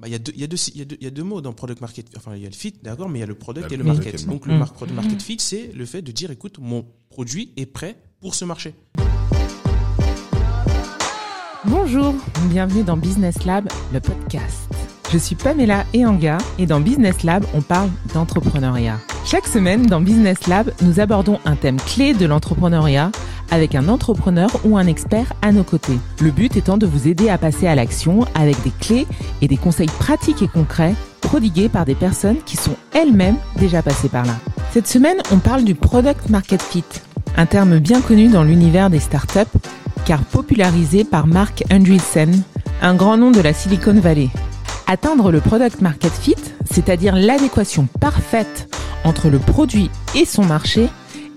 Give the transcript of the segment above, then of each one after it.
bah, il y a deux, il y a deux, il y a deux, il y a deux mots dans product market. Enfin, il y a le fit, d'accord, mais il y a le product a et le market. Donc, Mm. le product market fit, c'est le fait de dire, écoute, mon produit est prêt pour ce marché. Bonjour, bienvenue dans Business Lab, le podcast. Je suis Pamela Eanga et dans Business Lab, on parle d'entrepreneuriat. Chaque semaine, dans Business Lab, nous abordons un thème clé de l'entrepreneuriat avec un entrepreneur ou un expert à nos côtés. Le but étant de vous aider à passer à l'action avec des clés et des conseils pratiques et concrets prodigués par des personnes qui sont elles-mêmes déjà passées par là. Cette semaine, on parle du Product Market Fit, un terme bien connu dans l'univers des startups car popularisé par Mark Andreessen, un grand nom de la Silicon Valley. Atteindre le product market fit, c'est-à-dire l'adéquation parfaite entre le produit et son marché,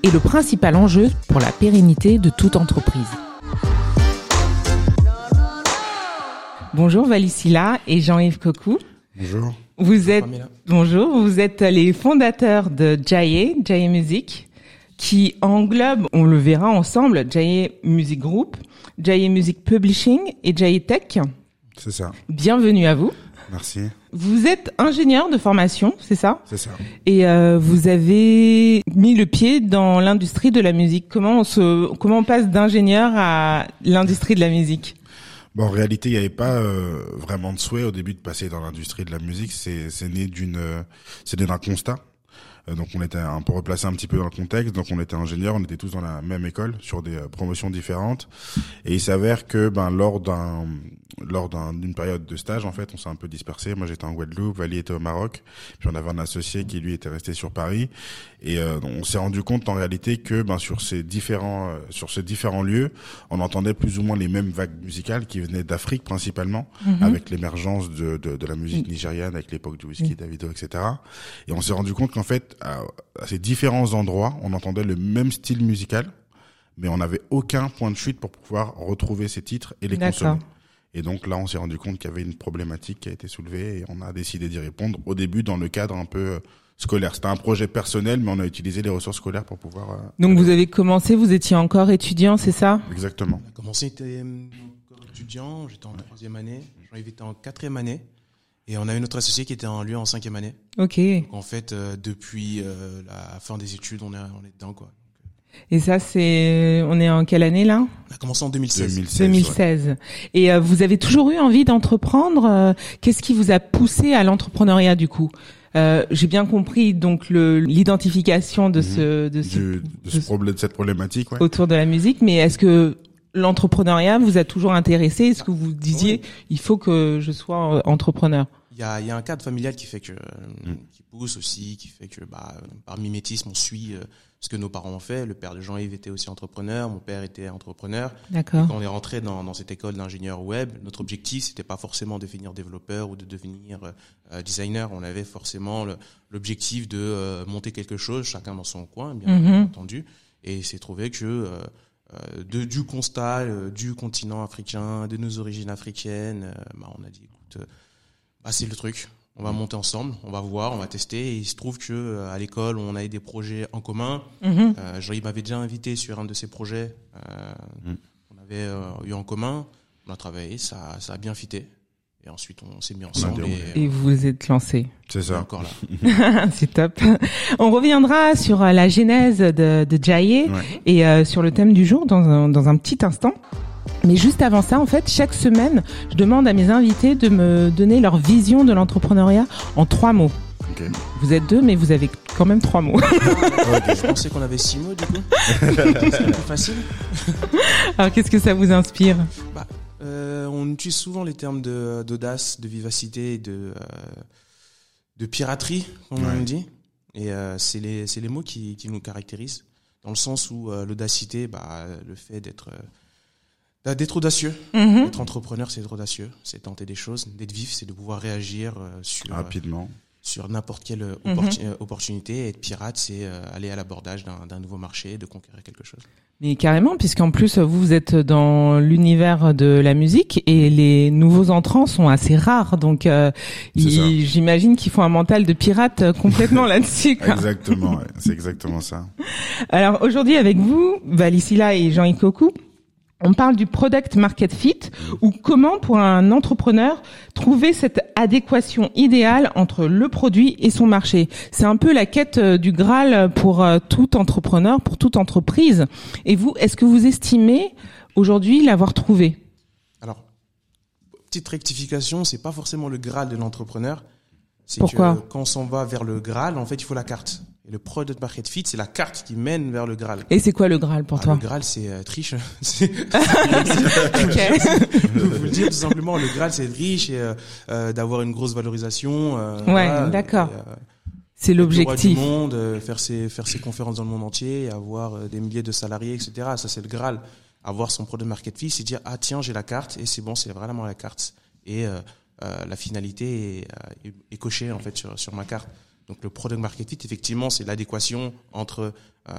est le principal enjeu pour la pérennité de toute entreprise. Bonjour Valicilla et Jean-Yves Cocou. Bonjour. Vous êtes. Bonjour, vous êtes les fondateurs de Jaye, Jaye Music, qui englobe, on le verra ensemble, Jaye Music Group, Jaye Music Publishing et Jaye Tech. C'est ça. Bienvenue à vous. Merci. Vous êtes ingénieur de formation, c'est ça? C'est ça. Et euh, vous avez mis le pied dans l'industrie de la musique. Comment on se, comment on passe d'ingénieur à l'industrie de la musique? Bon, en réalité, il n'y avait pas euh, vraiment de souhait au début de passer dans l'industrie de la musique. C'est c'est né d'une, euh, c'est né d'un constat. Euh, donc on était un peu replacé un petit peu dans le contexte. Donc on était ingénieurs, on était tous dans la même école sur des euh, promotions différentes. Et il s'avère que ben lors d'un lors d'un- d'une période de stage, en fait, on s'est un peu dispersé. Moi, j'étais en Guadeloupe, Vali était au Maroc, puis on avait un associé qui lui était resté sur Paris. Et euh, on s'est rendu compte en réalité que ben sur ces différents euh, sur ces différents lieux, on entendait plus ou moins les mêmes vagues musicales qui venaient d'Afrique principalement, avec l'émergence de, de, de la musique nigériane, avec l'époque du whisky, Davido, etc. Et on s'est rendu compte qu'en fait, à, à ces différents endroits, on entendait le même style musical, mais on n'avait aucun point de chute pour pouvoir retrouver ces titres et les consommer. Et donc là, on s'est rendu compte qu'il y avait une problématique qui a été soulevée et on a décidé d'y répondre au début dans le cadre un peu euh, scolaire. C'était un projet personnel, mais on a utilisé les ressources scolaires pour pouvoir. euh, Donc vous avez commencé, vous étiez encore étudiant, c'est ça? Exactement. On a commencé, j'étais encore étudiant, j'étais en troisième année, Jean-Yves était en quatrième année, et on avait notre associé qui était en lui en cinquième année. Ok. Donc en fait, euh, depuis euh, la fin des études, on est, on est dedans quoi. Et ça, c'est, on est en quelle année là? On a commencé en 2016. 2016. ouais. 2016. Et euh, vous avez toujours eu envie d'entreprendre. euh, Qu'est-ce qui vous a poussé à l'entrepreneuriat du coup? Euh, J'ai bien compris donc le- l'identification de ce de ce Du- de, ce de- problème, de cette problématique, ouais. autour de la musique, mais est-ce que l'entrepreneuriat vous a toujours intéressé? Est-ce que vous disiez il faut que je sois euh, entrepreneur? Il y a, il y a un cadre familial qui fait que, euh, Mm. qui pousse aussi, qui fait que, bah, par mimétisme, on suit euh, ce que nos parents ont fait. Le père de Jean-Yves était aussi entrepreneur, mon père était entrepreneur. D'accord. Quand on est rentré dans, dans cette école d'ingénieur web, notre objectif, c'était pas forcément de devenir développeur ou de devenir euh, designer. On avait forcément le- l'objectif de euh, monter quelque chose, chacun dans son coin, bien Mhm. entendu. Et il s'est trouvé que de, du constat euh, du continent africain, de nos origines africaines, euh, bah, on a dit, écoute, euh, bah, c'est le truc. On va monter ensemble, on va voir, on va tester. Et il se trouve que euh, à l'école, on avait des projets en commun. Mhm. Euh, Jean-Yves m'avait déjà invité sur un de ses projets euh, Mm. qu'on avait euh, eu en commun. On a travaillé, ça, ça a bien fité. Et ensuite, on s'est mis ensemble et, Et vous vous êtes lancé. C'est ça. encore là. C'est top. On reviendra sur euh, la genèse de, de Jaye Ouais. et euh, sur le thème du jour dans un, dans un petit instant. Mais juste avant ça, en fait, chaque semaine, je demande à mes invités de me donner leur vision de l'entrepreneuriat en trois mots. Vous êtes deux, mais vous avez quand même trois mots. Je pensais qu'on avait six mots, du coup. C'est plus facile. Alors, qu'est-ce que ça vous inspire? Bah, euh, on utilise souvent les termes de- d'audace, de, vivacité, et de, euh, de piraterie, comme Ouais. on dit. Et euh, c'est les, c'est les mots qui, qui nous caractérisent, dans le sens où euh, l'audacité, bah, le fait d'être euh, bah, d'être audacieux, Mhm. être entrepreneur, c'est être audacieux, c'est tenter des choses, d'être vif, c'est de pouvoir réagir euh, sur Rapidement. Sur n'importe quelle Mhm. euh, opportunité. Et être pirate, c'est euh, aller à l'abordage d'un d'un nouveau marché, de conquérir quelque chose. Mais carrément, puisqu'en plus, vous, vous êtes dans l'univers de la musique et les nouveaux entrants sont assez rares. Donc, euh, j'imagine qu'ils font un mental de pirate euh, complètement là-dessus. quoi. Exactement, ouais. c'est exactement ça. Alors aujourd'hui avec vous, Valicilla et Jean Ikoku, on parle du product market fit ou comment pour un entrepreneur trouver cette adéquation idéale entre le produit et son marché. C'est un peu la quête euh, du Graal pour euh, tout entrepreneur, pour toute entreprise. Et vous, est-ce que vous estimez aujourd'hui l'avoir trouvé? Alors, petite rectification, c'est pas forcément le Graal de l'entrepreneur. C'est Pourquoi? que quand on s'en va vers le Graal, en fait, il faut la carte. Et le product market fit, c'est la carte qui mène vers le Graal. Et c'est quoi le Graal pour Ah, toi Le Graal, c'est euh, être riche. Je vous le dire tout simplement. Le Graal, c'est être riche et euh, euh, d'avoir une grosse valorisation. euh, voilà, d'accord. C'est l'objectif. Du monde, faire ses faire ses conférences dans le monde entier, avoir des milliers de salariés, etc. Ça, c'est le Graal. Avoir son product market fit, c'est dire ah tiens, j'ai la carte et c'est bon, c'est vraiment la carte. Et la finalité est, est, est cochée en fait sur sur ma carte. Donc le product market fit, effectivement, c'est l'adéquation entre euh,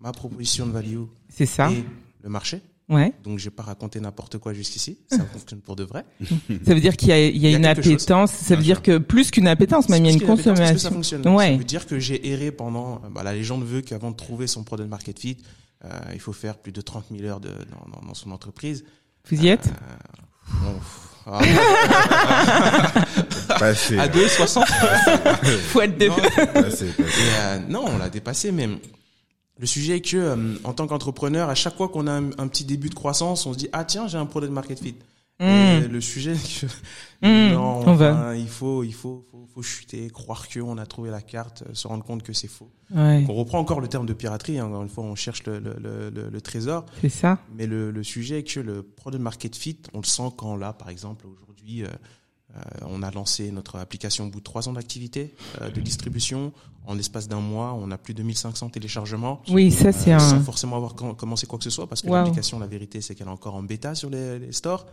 ma proposition de value C'est ça. et le marché. Ouais. Donc j'ai pas raconté n'importe quoi jusqu'ici. Ça fonctionne pour de vrai. Ça veut dire qu'il y a, il y a Il y a une chose. appétence. Ça veut dire que plus qu'une appétence, même il y a une que ça consommation. fonctionne. Ouais. Ça veut dire que j'ai erré pendant. Bah, la légende veut qu'avant de trouver son product market fit, euh, il faut faire plus de 30 000 heures de, dans, dans, dans son entreprise. Vous y êtes? Bon, ah, Passé, à 2, 60. Faut être deux. non, passé, passé. Et, euh, non, on l'a dépassé même. Le sujet est que, euh, en tant qu'entrepreneur, à chaque fois qu'on a un, un petit début de croissance, on se dit ah tiens j'ai un product market fit. Et le sujet, c'est que non, on va. il faut, il faut, faut, faut chuter, croire que on a trouvé la carte, euh, se rendre compte que c'est faux. Ouais, On reprend encore le terme de piraterie. hein, encore une fois, on cherche le, le, le, le- le trésor. c'est ça. Mais le, le sujet est que le product market fit, on le sent quand là, par exemple, aujourd'hui, euh, on a lancé notre application au bout de trois ans d'activité, euh, de distribution. En l'espace d'un mois, on a plus de 1500 téléchargements. Oui, ça c'est Euh, Sans un. forcément avoir com- commencé quoi que ce soit, parce que Wow. l'application, la vérité, c'est qu'elle est encore en bêta sur les, les stores,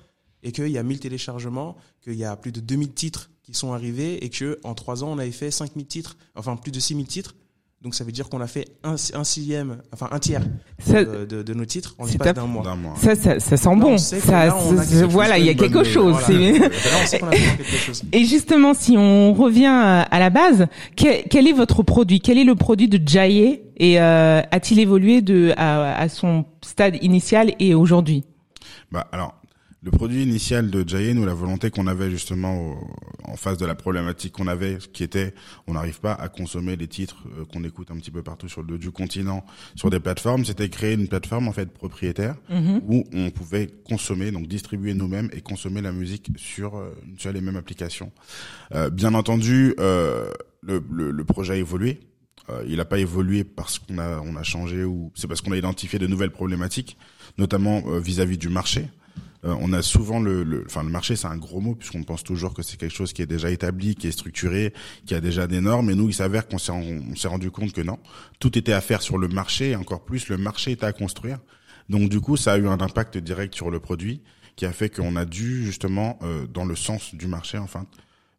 et qu'il y a 1000 téléchargements, qu'il y a plus de 2000 titres qui sont arrivés, et que en trois ans, on avait fait 5000 titres, enfin plus de 6000 titres. Donc ça veut dire qu'on a fait un, un sixième, enfin un tiers Ça, de, de- de nos titres en l'espace d'un mois. Ça, ça, ça sent Là, bon. Ça, voilà, il y a quelque chose. Et justement, si on revient à à la base, quel, quel est votre produit? Quel est le produit de Jaye? Et euh, a-t-il évolué de à, à son stade initial et aujourd'hui? Bah alors, le produit initial de Jayen ou la volonté qu'on avait justement au- en face de la problématique qu'on avait, qui était, on n'arrive pas à consommer les titres euh, qu'on écoute un petit peu partout sur le du continent, sur des plateformes, c'était créer une plateforme en fait propriétaire où on pouvait consommer, donc distribuer nous-mêmes et consommer la musique sur euh, une seule et même application. Euh, bien entendu, euh, le, le, le projet a évolué. Euh, il n'a pas évolué parce qu'on a on a changé ou c'est parce qu'on a identifié de nouvelles problématiques, notamment euh, vis-à-vis du marché. Euh, on a souvent le, le, enfin le marché, c'est un gros mot puisqu'on pense toujours que c'est quelque chose qui est déjà établi, qui est structuré, qui a déjà des normes. Et nous, il s'avère qu'on s'est on s'est rendu compte que non, tout était à faire sur le marché et encore plus le marché était à construire. Donc du coup, ça a eu un impact direct sur le produit qui a fait qu'on a dû justement euh, dans le sens du marché, enfin,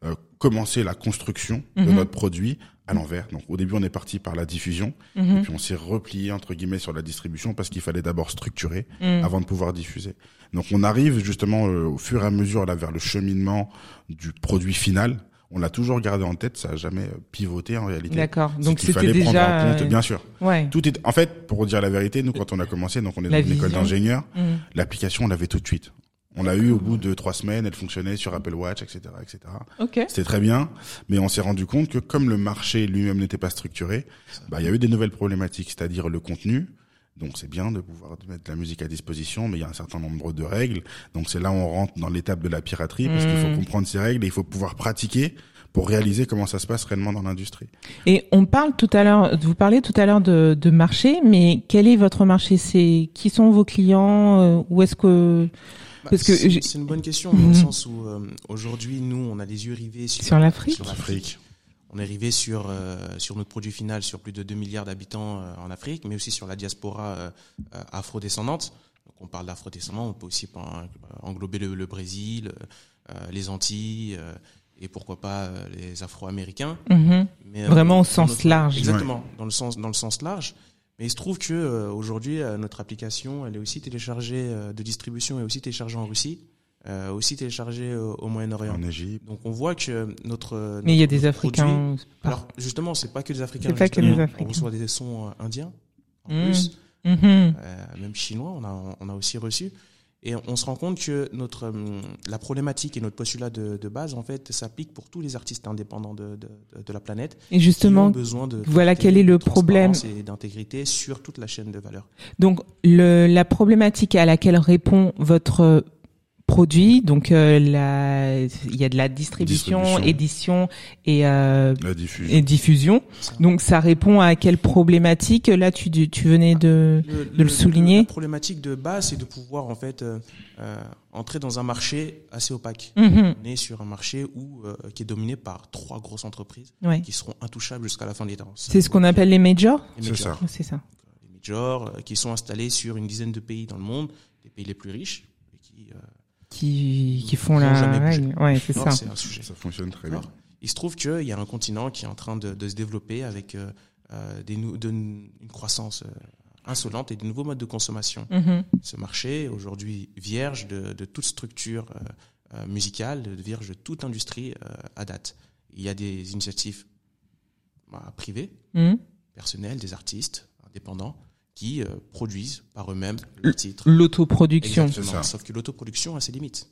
euh, commencer la construction de Mhm. notre produit à l'envers. Donc au début, on est parti par la diffusion, Mhm. et puis on s'est replié entre guillemets sur la distribution parce qu'il fallait d'abord structurer Mhm. avant de pouvoir diffuser. Donc on arrive justement euh, au fur et à mesure là vers le cheminement du produit final. On l'a toujours gardé en tête, ça a jamais euh, pivoté en réalité. D'accord. Donc c'était fallait prendre déjà. en compte, euh, bien sûr. Ouais. Tout est, en fait, pour dire la vérité, nous quand on a commencé, donc on est La dans une école d'ingénieur, Mhm. l'application on l'avait tout de suite. On l'a eu au bout de trois semaines, elle fonctionnait sur Apple Watch, etc., etc. Ok. C'était très bien, mais on s'est rendu compte que comme le marché lui-même n'était pas structuré, bah, il y a eu des nouvelles problématiques, c'est-à-dire le contenu. Donc c'est bien de pouvoir mettre la musique à disposition, mais il y a un certain nombre de règles. Donc c'est là où on rentre dans l'étape de la piraterie, parce qu'il faut Mm. comprendre ces règles et il faut pouvoir pratiquer pour réaliser comment ça se passe réellement dans l'industrie. Et on parle tout à l'heure, vous parlez tout à l'heure de, de marché, mais quel est votre marché? C'est qui sont vos clients euh, Où est-ce que Bah, Parce que c'est une bonne question dans Mhm. le sens où euh, aujourd'hui nous on a les yeux rivés sur, Sur l'Afrique sur l'Afrique. On est arrivé sur euh, sur notre produit final sur plus de 2 milliards d'habitants euh, en Afrique, mais aussi sur la diaspora euh, afrodescendante. Donc on parle d'afrodescendants, on peut aussi englober le, le Brésil, les Antilles et pourquoi pas les Afro-Américains. Mhm. Mais, Vraiment au sens notre- large. Exactement, dans le sens dans le sens large. Mais il se trouve que aujourd'hui notre application elle est aussi téléchargée de distribution est aussi téléchargée en Russie, euh, aussi téléchargée euh, au Moyen-Orient. En Égypte. Donc on voit que notre Mais il y a des produit- Africains. Alors justement, c'est pas que des Africains. C'est pas que des Africains. On reçoit des sons euh, indiens en Mm. plus. Mhm. euh, même chinois, on a, on a aussi reçu. Et on se rend compte que notre, hum, la problématique et notre postulat de, de base, en fait, s'applique pour tous les artistes indépendants de, de, de la planète. Et qui ont justement, besoin de voilà quel est le problème. Et d'intégrité sur toute la chaîne de valeur. donc le, la problématique à laquelle répond votre produit, donc euh, la, il y a de la distribution, Distribution. édition et, euh, La diffusion. et diffusion. Donc ça répond à quelle problématique? Là, tu, tu venais de... le, le souligner. La problématique de base, c'est de pouvoir en fait euh, euh, entrer dans un marché assez opaque. Mhm. On est sur un marché où, euh, qui est dominé par trois grosses entreprises Ouais. qui seront intouchables jusqu'à la fin des temps. C'est ce qu'on appelle les majors? C'est majors. ça. C'est ça. Les majors euh, qui sont installés sur une dizaine de pays dans le monde, les pays les plus riches, et qui, euh, Qui, qui font la règle. Ouais, c'est ça. c'est un sujet. Ça fonctionne très bien. Il se trouve qu'il y a un continent qui est en train de, de se développer avec euh, euh, des de- une croissance euh, insolente et de nouveaux modes de consommation. Mhm. Ce marché, aujourd'hui vierge de, de toute structure euh, musicale, de vierge de toute industrie euh, à date. Il y a des initiatives bah, privées, Mhm. personnelles, des artistes indépendants qui euh, produisent par eux-mêmes leurs titres. L'autoproduction. Exactement. C'est ça. Sauf que l'autoproduction a ses limites.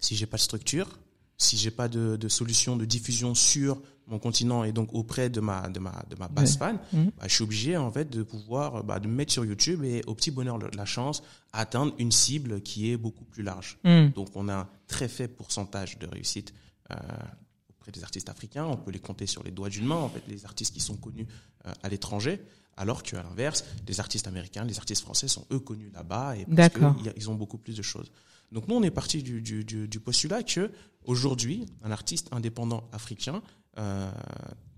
Si j'ai pas de structure, si j'ai pas de, de solution de diffusion sur mon continent et donc auprès de ma de ma de ma base Ouais. fan, Mhm. bah, je suis obligé en fait de pouvoir bah, de me mettre sur YouTube et au petit bonheur de la chance atteindre une cible qui est beaucoup plus large. Mhm. Donc on a un très faible pourcentage de réussite euh, auprès des artistes africains. On peut les compter sur les doigts d'une main, en fait, les artistes qui sont connus euh, à l'étranger. Alors qu'à l'inverse, les artistes américains, les artistes français sont eux connus là-bas et parce ont beaucoup plus de choses. Donc nous, on est parti du, du, du, du postulat que aujourd'hui, un artiste indépendant africain, euh,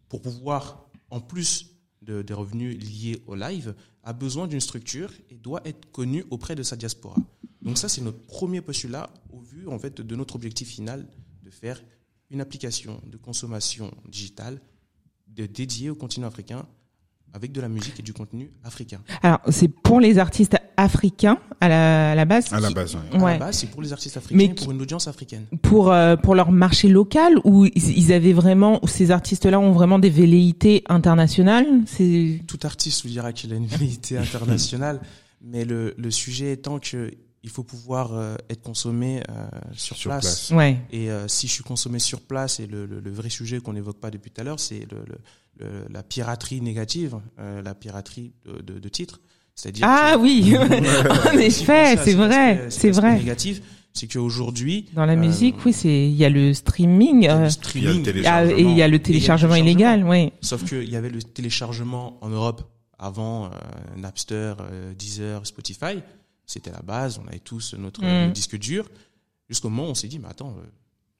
pour pouvoir, en plus de, des revenus liés au live, a besoin d'une structure et doit être connu auprès de sa diaspora. Donc ça, c'est notre premier postulat au vu en fait de notre objectif final de faire une application de consommation digitale de, dédiée au continent africain avec de la musique et du contenu africain. Alors, c'est pour les artistes africains à la, à la base. À la qui- base, ouais. À Ouais. la base, c'est pour les artistes africains, Mais pour une audience africaine. Pour euh, pour leur marché local ou ils ils avaient vraiment ou ces artistes-là ont vraiment des velléités internationales. C'est Tout artiste vous dira qu'il a une velléité internationale, mais le, le sujet étant que il faut pouvoir euh, être consommé euh, sur, Sur place. place. ouais. Et euh, si je suis consommé sur place, et le, le, le vrai sujet qu'on n'évoque pas depuis tout à l'heure, c'est le, le- la piraterie négative, euh, la piraterie de, de, de titres. C'est-à-dire Ah que- oui, en effet, c'est vrai, c'est vrai. négatif, c'est qu'aujourd'hui, Dans la Euh, musique, oui, c'est il y a le streaming il y a euh, le Il y a le streaming, télé- et il y a le téléchargement illégal, oui. Sauf qu'il y avait le téléchargement en Europe avant euh, Napster, euh, Deezer, Spotify. C'était la base, on avait tous notre Mm. disque dur. Jusqu'au moment où on s'est dit, mais attends,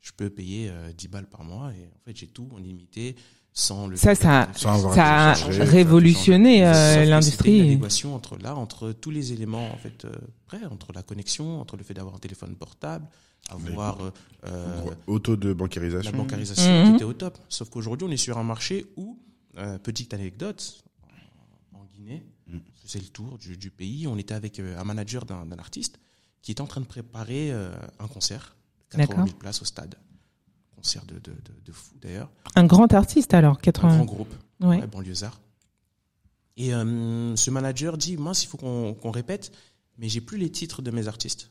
je peux payer euh, 10 balles par mois et en fait j'ai tout en limité sans le. Ça, ça- Sans avoir Ça a a révolutionné euh, l'industrie. adéquation entre là, entre tous les éléments en fait euh, prêts, entre la connexion, entre le fait d'avoir un téléphone portable, avoir euh. Auto de la bancarisation. bancarisation Mhm. qui était au top. Sauf qu'aujourd'hui, on est sur un marché où, euh, petite anecdote, en Guinée, on faisait le tour du, du pays. On était avec euh, un manager d'un artiste qui était en train de préparer euh, un concert, 80 D'accord. 000 places au stade. Concert de, de, de, de fou d'ailleurs. Un grand artiste alors, Un 80. grand groupe, Ouais. banlieusard. Et euh, ce manager dit Mince, il faut qu'on répète, mais j'ai plus les titres de mes artistes.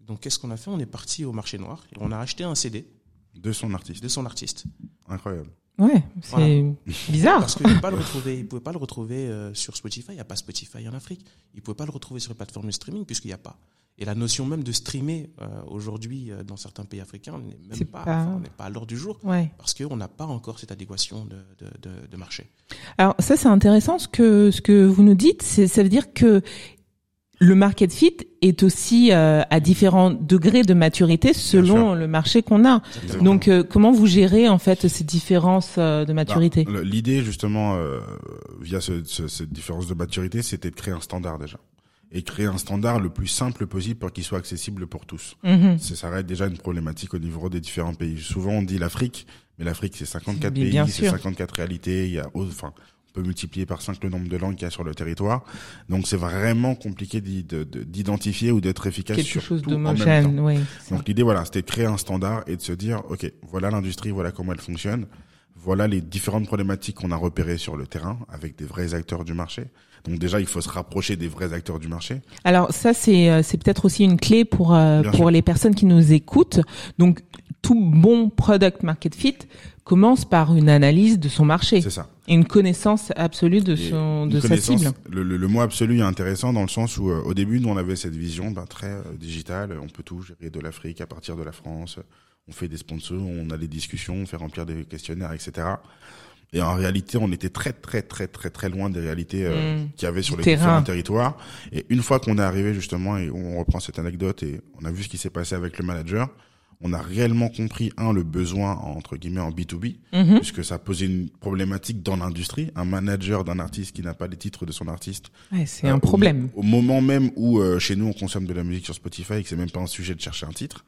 Donc, qu'est-ce qu'on a fait? On est parti au marché noir et on a acheté un CD De son artiste. de son artiste. Incroyable. Ouais, c'est bizarre. Parce qu'il ne pas le retrouver, il pouvait pas le retrouver euh, sur Spotify. Il n'y a pas Spotify en Afrique. Il pouvait pas le retrouver sur les plateformes de streaming puisqu'il n'y a pas. Et la notion même de streamer euh, aujourd'hui euh, dans certains pays africains n'est même C'est pas, pas- enfin, n'est pas à l'heure du jour Ouais. parce qu'on n'a pas encore cette adéquation de, de, de, de marché. Alors ça c'est intéressant ce que ce que vous nous dites, c'est ça veut dire que le market fit est aussi euh, à différents degrés de maturité selon le marché qu'on a. Exactement. Donc euh, comment vous gérez en fait ces différences euh, de maturité Bah, le- L'idée justement euh, via ce- ce- cette différence de maturité, c'était de créer un standard déjà et créer un standard le plus simple possible pour qu'il soit accessible pour tous. Mhm. Ça reste déjà une problématique au niveau des différents pays. Souvent on dit l'Afrique, mais l'Afrique c'est 54 Mais pays, c'est sûr. 54 réalités. Il y a, enfin, on peut multiplier par 5 le nombre de langues qu'il y a sur le territoire. Donc c'est vraiment compliqué d'i- de- de- d'identifier ou d'être efficace Quelque sur chose tout en même temps. oui. Donc l'idée, voilà, c'était de créer un standard et de se dire, ok, voilà l'industrie, voilà comment elle fonctionne. Voilà les différentes problématiques qu'on a repérées sur le terrain avec des vrais acteurs du marché. Donc déjà, il faut se rapprocher des vrais acteurs du marché. Alors ça, c'est euh, c'est peut-être aussi une clé pour euh, pour sûr. les personnes qui nous écoutent. Donc tout bon product market fit commence par une analyse de son marché C'est ça. et une connaissance absolue de son de sa cible. Le, le- le mot absolu est intéressant dans le sens où euh, au début nous on avait cette vision ben, très euh, digitale, on peut tout gérer de l'Afrique à partir de la France, on fait des sponsors, on a des discussions, on fait remplir des questionnaires, etc. Et en réalité on était très très très très très loin des réalités euh, Mm. qu'il y avait sur les terrain. différents territoires. Et une fois qu'on est arrivé justement et on reprend cette anecdote et on a vu ce qui s'est passé avec le manager, on a réellement compris un le besoin entre guillemets en B2B Mhm. puisque ça posait une problématique dans l'industrie. Un manager d'un artiste qui n'a pas les titres de son artiste. Ouais, c'est euh, un au- problème. Au, moment même où euh, chez nous on consomme de la musique sur Spotify et que c'est même pas un sujet de chercher un titre.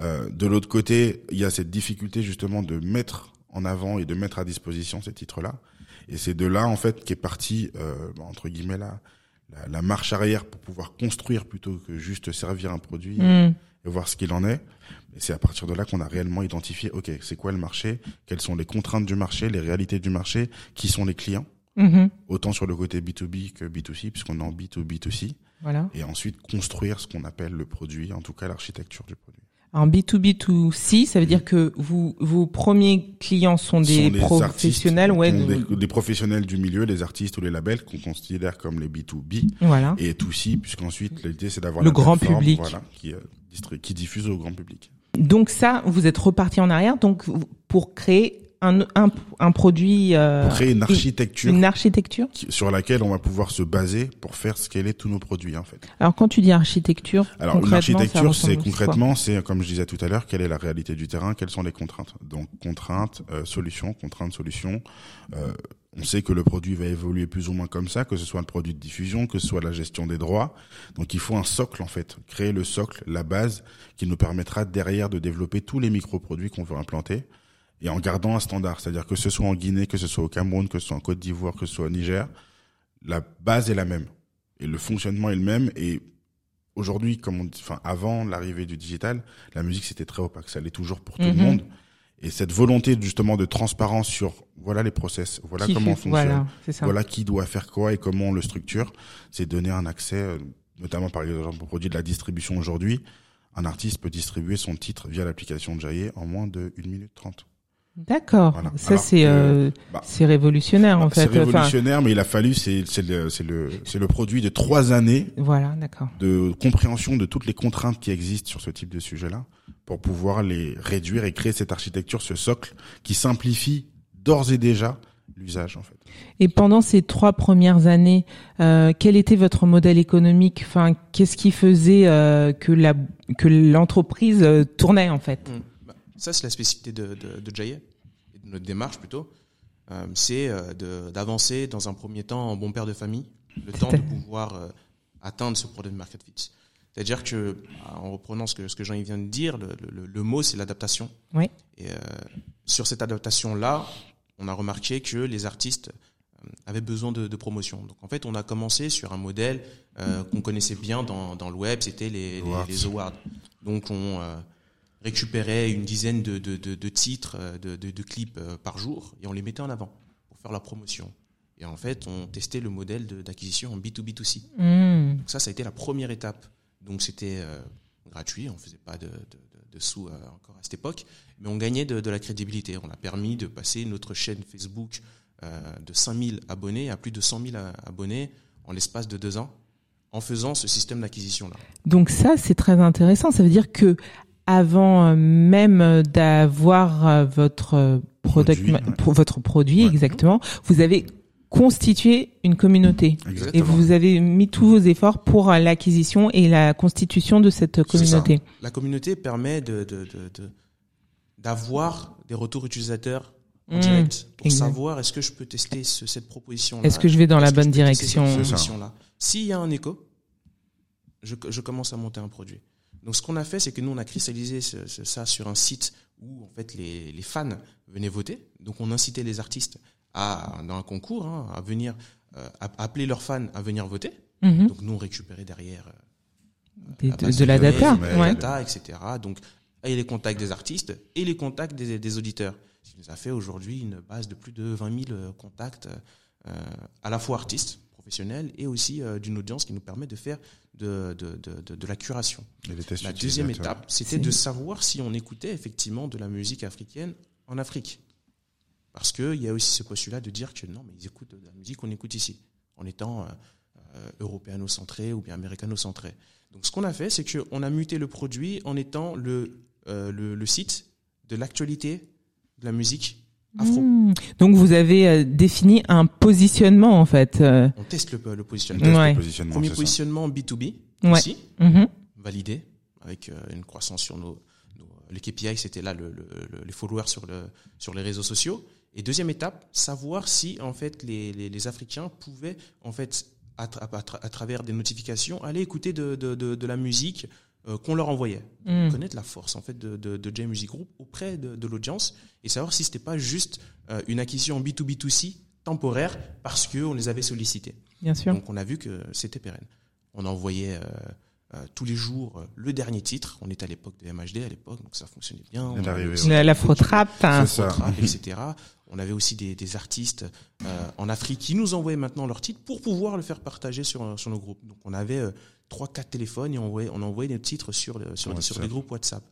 Euh, de l'autre côté, il y a cette difficulté justement de mettre en avant et de mettre à disposition ces titres-là. Et c'est de là en fait qu'est partie euh, bah, entre guillemets la, la, la marche arrière pour pouvoir construire plutôt que juste servir un produit Mm. et voir ce qu'il en est. Et c'est à partir de là qu'on a réellement identifié, ok, c'est quoi le marché, quelles sont les contraintes du marché, les réalités du marché, qui sont les clients, Mhm. autant sur le côté B2B que B2C, puisqu'on est en B2B2C, Voilà. et ensuite construire ce qu'on appelle le produit, en tout cas l'architecture du produit. En B2B2C, ça veut dire que vous, vos premiers clients sont des sont professionnels, artistes, ouais, de- des, des professionnels du milieu, les artistes ou les labels qu'on considère comme les B2B, voilà. et tout-ci, puisqu'ensuite l'idée c'est d'avoir Le grand public. voilà, qui, euh, qui diffuse au grand public. Donc ça, vous êtes reparti en arrière, donc pour créer un un, un produit, euh, créer une architecture une architecture. qui- sur laquelle on va pouvoir se baser pour faire scaler tous nos produits en fait. Alors quand tu dis architecture, Alors une architecture, c'est concrètement, c'est comme je disais tout à l'heure, quelle est la réalité du terrain, quelles sont les contraintes. Donc contraintes, euh, solutions, contraintes, solutions. Euh, on sait que le produit va évoluer plus ou moins comme ça, que ce soit le produit de diffusion, que ce soit la gestion des droits. Donc il faut un socle en fait, créer le socle, la base, qui nous permettra derrière de développer tous les micro-produits qu'on veut implanter et en gardant un standard, c'est-à-dire que ce soit en Guinée, que ce soit au Cameroun, que ce soit en Côte d'Ivoire, que ce soit au Niger, la base est la même et le fonctionnement est le même et aujourd'hui, comme on dit, enfin avant l'arrivée du digital, la musique c'était très opaque, ça l'est toujours pour tout le Mhm. monde. Et cette volonté justement de transparence sur voilà les process, voilà Qui comment on fonctionne, Voilà, qui doit faire quoi et comment on le structure, c'est donner un accès, euh, notamment par exemple au produit de la distribution aujourd'hui. Un artiste peut distribuer son titre via l'application Jaye en moins de 1 minute 30. D'accord. Voilà. Ça c'est euh, bah, c'est révolutionnaire en C'est fait. Enfin, révolutionnaire, mais il a fallu, c'est c'est le, c'est le, c'est le produit de trois années voilà, d'accord. de compréhension de toutes les contraintes qui existent sur ce type de sujet-là pour pouvoir les réduire et créer cette architecture, ce socle qui simplifie d'ores et déjà l'usage en fait. Et pendant ces trois premières années, euh, quel était votre modèle économique? Enfin, qu'est-ce qui faisait euh, que la que l'entreprise euh, tournait en fait? Mm. Ça, c'est la spécificité de, de, de Jaye, et de notre démarche plutôt. Euh, c'est euh, de- d'avancer dans un premier temps en bon père de famille, le temps de pouvoir euh, atteindre ce product market fit. C'est-à-dire que, en reprenant ce que, ce que Jean vient de dire, le, le, le mot, c'est l'adaptation. Oui. Et euh, sur cette adaptation-là, on a remarqué que les artistes avaient besoin de, de promotion. Donc en fait, on a commencé sur un modèle euh, qu'on connaissait bien dans, dans le web, c'était les, les, Awards. les awards. Donc on euh, récupérait une dizaine de, de, de, de titres, euh, de, clips euh, par jour, et on les mettait en avant pour faire la promotion. Et en fait, on testait le modèle d'acquisition en B2B2C. Hmm. Donc ça, ça a été la première étape. Donc c'était euh, gratuit, on faisait pas de, sous euh, encore à cette époque, mais on gagnait de, de la crédibilité. On a permis de passer notre chaîne Facebook euh, de 5000 abonnés à plus de 100 000 a- abonnés en l'espace de deux ans, en faisant ce système d'acquisition-là. Donc ça, c'est très intéressant. Ça veut dire que avant même d'avoir votre product, Produit, ouais. votre produit Ouais. exactement, vous avez constitué une communauté et Exactement. vous avez mis tous vos efforts pour euh, l'acquisition et la constitution de cette communauté. La communauté permet de, de, de, de- d'avoir des retours utilisateurs en Mmh, direct pour exact. savoir est-ce que je peux tester ce- cette proposition-là. Est-ce que je vais dans la bonne direction? S'il y a un écho, je, je commence à monter un produit. Donc ce qu'on a fait, c'est que nous, on a cristallisé ce- ce- ça sur un site où en fait les, les fans venaient voter. Donc on incitait les artistes à, dans un concours, hein, à venir euh, à- appeler leurs fans à venir voter. Mhm. Donc nous, on récupérait derrière euh, de, de la data. ouais. data, etc. Donc et les contacts des artistes et les contacts des, des auditeurs. Ce qui nous a fait aujourd'hui une base de plus de 20 000 contacts, euh, à la fois artistes, professionnels, et aussi euh, d'une audience qui nous permet de faire de, de, de, de la curation. La deuxième étape, c'était de savoir si on écoutait effectivement de la musique africaine en Afrique. Parce qu'il y a aussi ce postulat de dire que non, mais ils écoutent de la musique qu'on écoute ici, en étant euh, euh, européano-centré ou bien américano-centré. Donc ce qu'on a fait, c'est qu'on a muté le produit en étant le, euh, le, le site de l'actualité de la musique afro. Mmh. Donc vous avez euh, défini un positionnement en fait. euh, On teste le, le positionnement. Ouais. positionnement, Premier ça. positionnement B2B Ouais. aussi. mhm. validé avec euh, une croissance sur nos, nos les KPI c'était là le, le- le- les followers sur le sur les réseaux sociaux et deuxième étape savoir si en fait les, les, les Africains pouvaient en fait à, tra- à tra- à travers des notifications aller écouter de, de, de, de la musique euh, qu'on leur envoyait Mm. connaître la force en fait de, de, Music Group auprès de, de l'audience et savoir si c'était pas juste euh, une acquisition en B2B2C temporaire parce que on les avait sollicités Bien sûr. donc on a vu que c'était pérenne. On envoyait euh, tous les jours euh, le dernier titre. On était à l'époque de MHD à l'époque, donc ça fonctionnait bien. On avait aussi La, la fraude-trap, hein. Etc. On avait aussi des, des artistes euh, en Afrique qui nous envoyaient maintenant leur titre pour pouvoir le faire partager sur, sur nos groupes. Donc on avait euh, trois, quatre téléphones et on envoyait, on envoyait des titres sur, le- sur, des- sur WhatsApp. des groupes WhatsApp.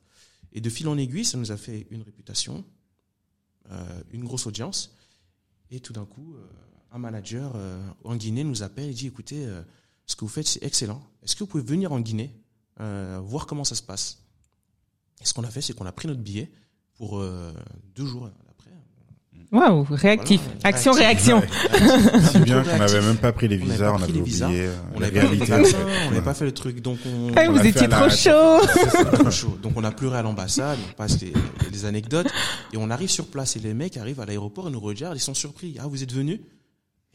Et de fil en aiguille, ça nous a fait une réputation, euh, une grosse audience. Et tout d'un coup, euh, un manager euh, en Guinée nous appelle et dit écoutez, euh, ce que vous faites, c'est excellent. Est-ce que vous pouvez venir en Guinée, euh, voir comment ça se passe? Et ce qu'on a fait, c'est qu'on a pris notre billet pour euh, deux jours après. Waouh, réactif. Voilà, Action, réactif. réaction. Si bien qu'on n'avait même pas pris les On n'avait visas, pas on pris avait les visas, oublié euh, On n'avait pas fait le on pas fait truc. Donc on, Ah, On vous étiez la- trop chaud. trop chaud. Donc on a pleuré à l'ambassade, on passe des, des anecdotes et on arrive sur place et les mecs arrivent à l'aéroport et nous regardent, ils sont surpris. Ah vous êtes venus?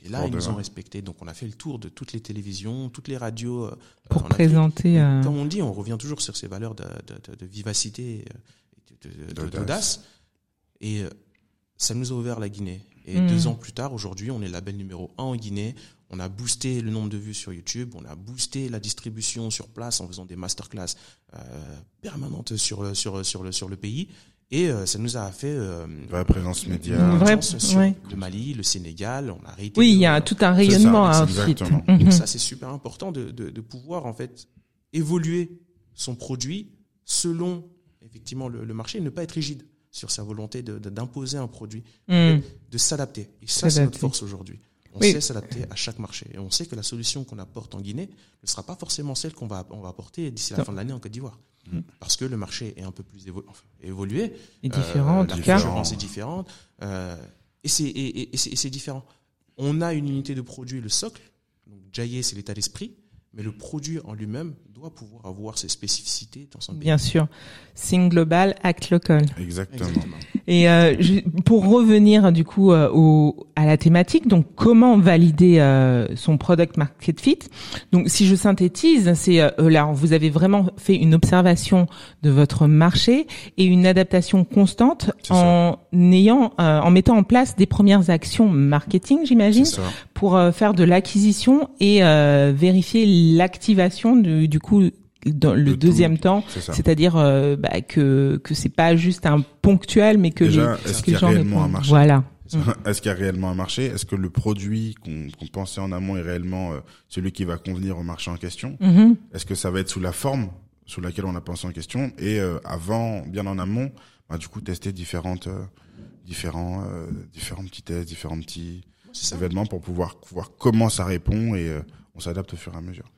Et là ils nous ont respectés. Donc on a fait le tour de toutes les télévisions, toutes les radios. euh, Pour présenter. euh, Comme on dit, on revient toujours sur ces valeurs de, de- de- de vivacité, euh, D'audace. Et ça nous a ouvert la Guinée. Et Mm. deux ans plus tard, aujourd'hui, on est label numéro un en Guinée. On a boosté le nombre de vues sur YouTube, on a boosté la distribution sur place en faisant des masterclass euh, permanentes sur, sur, sur, le, sur le pays. Et euh, ça nous a fait euh, Vraie présence média. Une vraie- audience sur ouais. le Mali, le Sénégal. On a arrêté Oui, il y a tout un ça, rayonnement hein, ensuite. Mhm. donc ça, c'est super important de, de, de pouvoir en fait évoluer son produit selon effectivement le, le marché et ne pas être rigide sur sa volonté de- de- d'imposer un produit, Mm. de s'adapter. Et ça, c'est notre force aujourd'hui. On Oui. sait s'adapter à chaque marché. Et on sait que la solution qu'on apporte en Guinée ne sera pas forcément celle qu'on va, on va apporter d'ici la Non. fin de l'année en Côte d'Ivoire. Mm. Parce que le marché est un peu plus évo- enfin, évolué. Et différent, en Euh, tout la cas. concurrence est différente. Euh, et c'est et, et- différent. On a une unité de produit, le socle. Donc, Jaillé, c'est l'état d'esprit. Mais le produit en lui-même doit pouvoir avoir ses spécificités dans son pays. Bien sûr. Think global, act local. Exactement. Exactement. Et euh, pour revenir du coup euh, au, à la thématique, donc comment valider euh, son product market fit? Donc si je synthétise, c'est euh, là vous avez vraiment fait une observation de votre marché et une adaptation constante en ayant euh, en mettant en place des premières actions marketing, j'imagine, pour euh, faire de l'acquisition et euh, vérifier l'activation du, du coup dans le De tout. deuxième temps C'est ça. c'est-à-dire euh, bah, que que c'est pas juste un ponctuel, mais que Déjà, les, est-ce que qu'il y a réellement un marché Voilà. Est-ce qu'il y a réellement un marché? Est-ce que le produit qu'on qu'on pensait en amont est réellement euh, celui qui va convenir au marché en question? Mhm. Est-ce que ça va être sous la forme sous laquelle on a pensé en question? Et euh, avant, bien en amont, bah, du coup, tester différentes, euh, différents, euh, différents petits tests, différents petits événements pour pouvoir voir comment ça répond et euh, on s'adapte au fur et à mesure.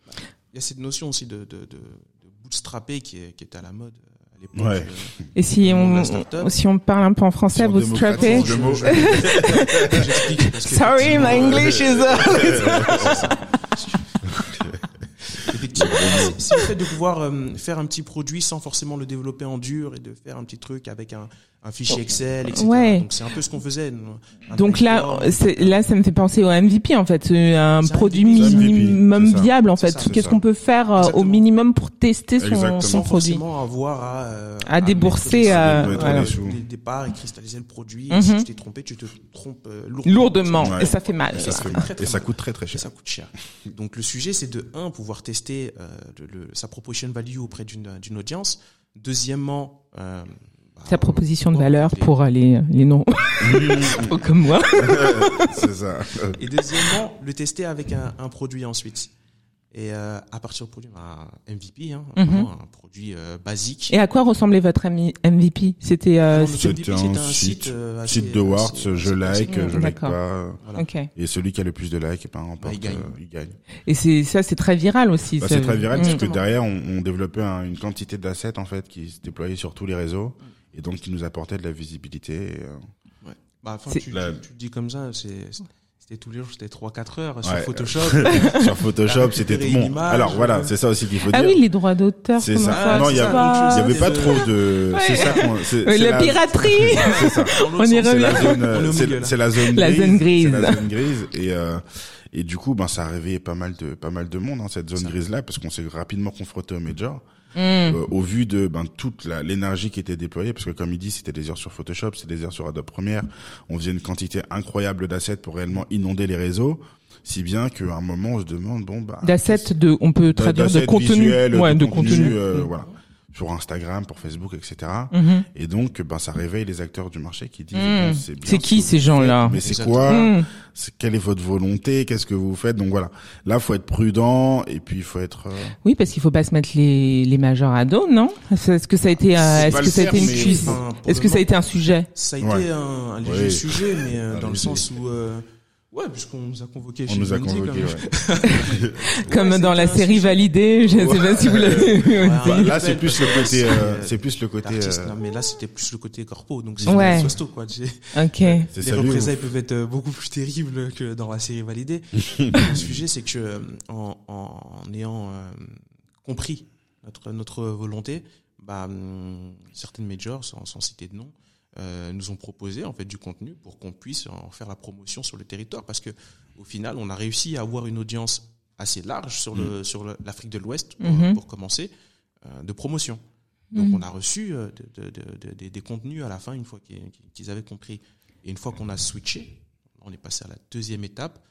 Il y a cette notion aussi de, de, de, de bootstrapper qui, est, qui à la mode euh, à l'époque. Ouais. Euh, Et si on si on parle un peu en français, vous démocratise strapper. le mot. J'explique parce que Sorry, effectivement, my English is. C'est- c'est le fait de pouvoir euh, faire un petit produit sans forcément le développer en dur et de faire un petit truc avec un, un fichier Excel, etc. Ouais. Donc c'est un peu ce qu'on faisait. Donc là, là, ça me fait penser au MVP en fait, un produit MVP, minimum viable en fait. Qu'est-ce qu'on peut faire euh, au minimum pour tester son, Exactement. son produit avoir à, euh, À débourser, mettre euh, des- voilà. des- des départs et cristalliser le produit. Mhm. Si tu t'es trompé, tu te trompes euh, lourdement. lourdement Ouais. et ça fait mal. Et ça, ça fait fait mal. très, très Et ça mal. coûte très très Et cher. ça coûte cher. Donc le sujet, c'est de un pouvoir tester euh, le, le- sa proposition value auprès d'une d'une audience. Deuxièmement, euh, bah, Ta proposition de valeur les- pour euh, les, les non comme moi. c'est ça. Et deuxièmement, le tester avec un, un produit ensuite. Et euh, à partir du produit, bah, MVP, hein, Mhm. un produit euh, basique. Et à quoi ressemblait votre MVP C'était euh, C'était un c'était site- euh, assez- Site de Words, assez- je assez like, je like pas. Voilà. ok. Et celui qui a le plus de likes, ben, remporte, il gagne. euh, il gagne. Et c'est ça, c'est très viral aussi. Bah, c'est très viral parce que derrière, on, on développait un- une quantité d'assets en fait qui se déployait sur tous les réseaux et donc qui nous apportait de la visibilité. euh, Bah, enfin, tu, La- tu, tu le dis comme ça, c'est, c'était tous les jours, c'était 3-4 heures sur Ouais. Photoshop. sur Photoshop, c'était bon. Alors voilà, euh. c'est ça aussi qu'il faut Ah dire. oui, les droits d'auteur. C'est ça. Ah, non, il y, avait pas trop de. Ouais. C'est ça qu'on. c'est- Oui, c'est la la- piraterie. C'est ça. On y revient. au c'est- la zone La grise. zone grise. C'est la zone grise et euh, et du coup, ben ça a réveillé pas mal de pas mal de monde hein, cette zone Ça. grise là parce qu'on s'est rapidement confronté au major. Hmm. euh, au vu de ben, toute l'énergie qui était déployée, parce que comme il dit, c'était des heures sur Photoshop, c'est des heures sur Adobe Premiere, on faisait une quantité incroyable d'assets pour réellement inonder les réseaux, si bien qu'à un moment on se demande bon bah D'assets de, on peut traduire de contenu. ouais, de de contenu, contenu. euh, Mm. voilà, sur Instagram, pour Facebook, etc. Mhm. Et donc ben ça réveille les acteurs du marché qui disent Mm. bon, c'est bien C'est ce qui ces gens-là Mais c'est quoi Mm. C'est- Quelle est votre volonté? Qu'est-ce que vous faites? Donc voilà, là faut être prudent et puis il faut être. euh, Oui, parce qu'il faut pas se mettre les, les majors à dos, non? Est-ce que ça a été, euh, C'est est-ce que ça a été une cuisse? Pour Est-ce que ça a été un sujet? Ça a été Ouais. un, un léger sujet, mais euh, dans le sens où, euh, ouais, puisqu'on nous a convoqués On chez nous a Bundy, convoqués. ouais. Comme Ouais, dans la série validée Je sais pas si vous l'avez vu ouais. Là c'est plus le côté, euh, c'est plus le côté. Euh, non, mais là, c'était plus le côté corpo, donc c'est Ouais. costaud, quoi. Ok. Les salut. représailles peuvent être euh, beaucoup plus terribles que dans la série validée. le sujet, c'est que en, en ayant euh, compris notre, notre volonté, bah, hum, certaines majors, sans, sans citer de nom, euh, nous ont proposé en fait du contenu pour qu'on puisse en faire la promotion sur le territoire, parce que au final, on a réussi à avoir une audience assez large sur le sur le- l'Afrique de l'Ouest pour, Mhm. pour commencer euh, de promotion. Donc Mhm. on a reçu euh, de- de- de- de- des contenus à la fin une fois qu'ils qu'ils avaient compris. Et une fois qu'on a switché, on est passé à la deuxième étape.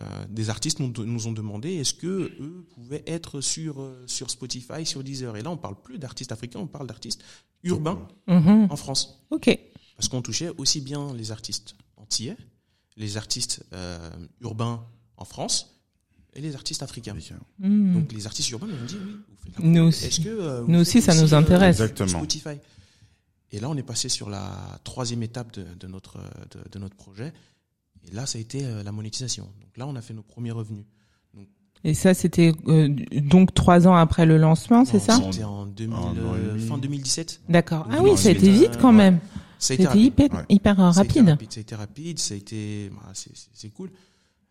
Euh, des artistes nous, nous ont demandé est-ce que eux pouvaient être sur euh, sur Spotify, sur Deezer? Et là, on parle plus d'artistes africains, on parle d'artistes urbains Mhm. en France, Ok. parce qu'on touchait aussi bien les artistes antillais, les artistes euh, urbains en France et les artistes africains. Mhm. Donc les artistes urbains nous ont dit oui. Vous faites la Nous aussi. Est-ce que euh, vous Nous aussi, ça nous euh, intéresse. Exactement. Spotify? Et là, on est passé sur la troisième étape de, de notre de, de notre projet. Et là, ça a été euh, la monétisation. Donc là, on a fait nos premiers revenus. Et ça, c'était euh, donc trois ans après le lancement, c'est ça C'était en 2000, Un an et euh, fin 2017. D'accord. Ah oui, ça a été vite quand ouais. même. Ça a été C'était rapide. hyper, ouais. hyper Ça a été rapide. rapide. Ça a été rapide. Ça a été, bah, c'est- cool.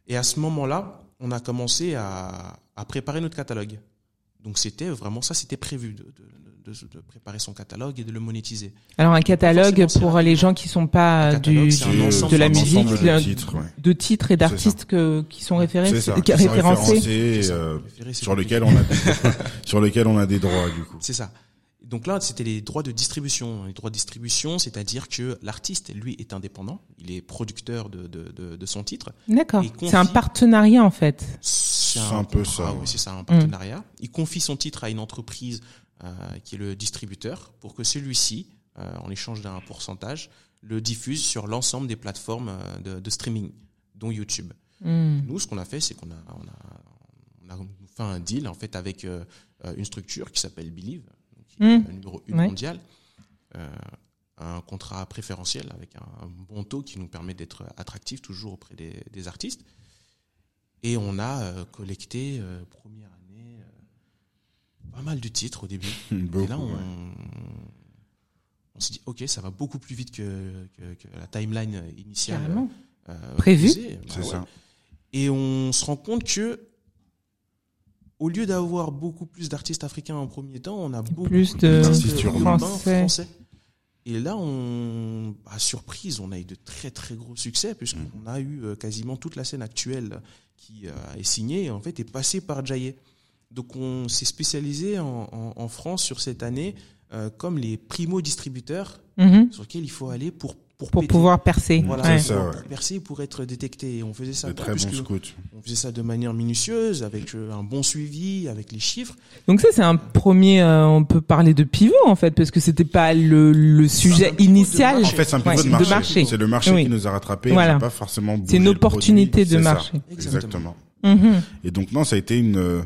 Et à ce moment-là, on a commencé à, à préparer notre catalogue. Donc c'était vraiment ça, c'était prévu de, de, de, de préparer son catalogue et de le monétiser. Alors un catalogue pour les gens qui sont pas catalogue, du, de la musique, de de, titres, ouais. de titres et d'artistes que qui sont référés, C'est ça. qui- qui sont référencés. référencés, euh, sur compliqué. lequel on a des, sur lequel on a des droits du coup. C'est ça. Donc là, c'était les droits de distribution. Les droits de distribution, c'est-à-dire que l'artiste, lui, est indépendant. Il est producteur de, de, de, de son titre. D'accord. Confie- C'est un partenariat en fait. C'est un peu ça, ouais. oui, c'est ça, un partenariat. Il confie son titre à une entreprise euh, qui est le distributeur pour que celui-ci, euh, en échange d'un pourcentage, le diffuse sur l'ensemble des plateformes euh, de, de streaming, dont YouTube. Hmm. Nous, ce qu'on a fait, c'est qu'on a, on a, on a fait un deal en fait avec euh, une structure qui s'appelle Believe, qui est Mm. la numéro une Ouais. mondiale, euh, un contrat préférentiel avec un, un bon taux qui nous permet d'être attractif toujours auprès des, des artistes. Et on a euh, collecté euh, première année euh, pas mal de titres au début. Beaucoup, Et là, on, ouais. on s'est dit, ok, ça va beaucoup plus vite que, que, que la timeline initiale. Carrément. euh, Prévu. posée. C'est Bah ouais. ça. Et on se rend compte que, au lieu d'avoir beaucoup plus d'artistes africains en premier temps, on a beaucoup Plus d'artistes urbains Français. français. Et là, on, à surprise, on a eu de très très gros succès puisqu'on a eu euh, quasiment toute la scène actuelle qui euh, est signée en fait est passée par Jaye. Donc on s'est spécialisé en, en- en France sur cette année euh, comme les primo distributeurs Mhm. sur lesquels il faut aller pour pour, pouvoir percer. Voilà, Ouais. C'est ça, pour, ouais. percer, pour être détecté. Et on faisait ça très on faisait ça de manière minutieuse, avec euh, un bon suivi, avec les chiffres. Donc ça c'est un premier, euh, on peut parler de pivot en fait parce que c'était pas le, le sujet initial. En fait, c'est un pivot Ouais, de marché. marché. C'est le marché Oui. qui nous a rattrapés. Voilà. Pas forcément C'est une opportunité produit. de ça. marché. Exactement. Mhm. Et donc non, ça a été une euh,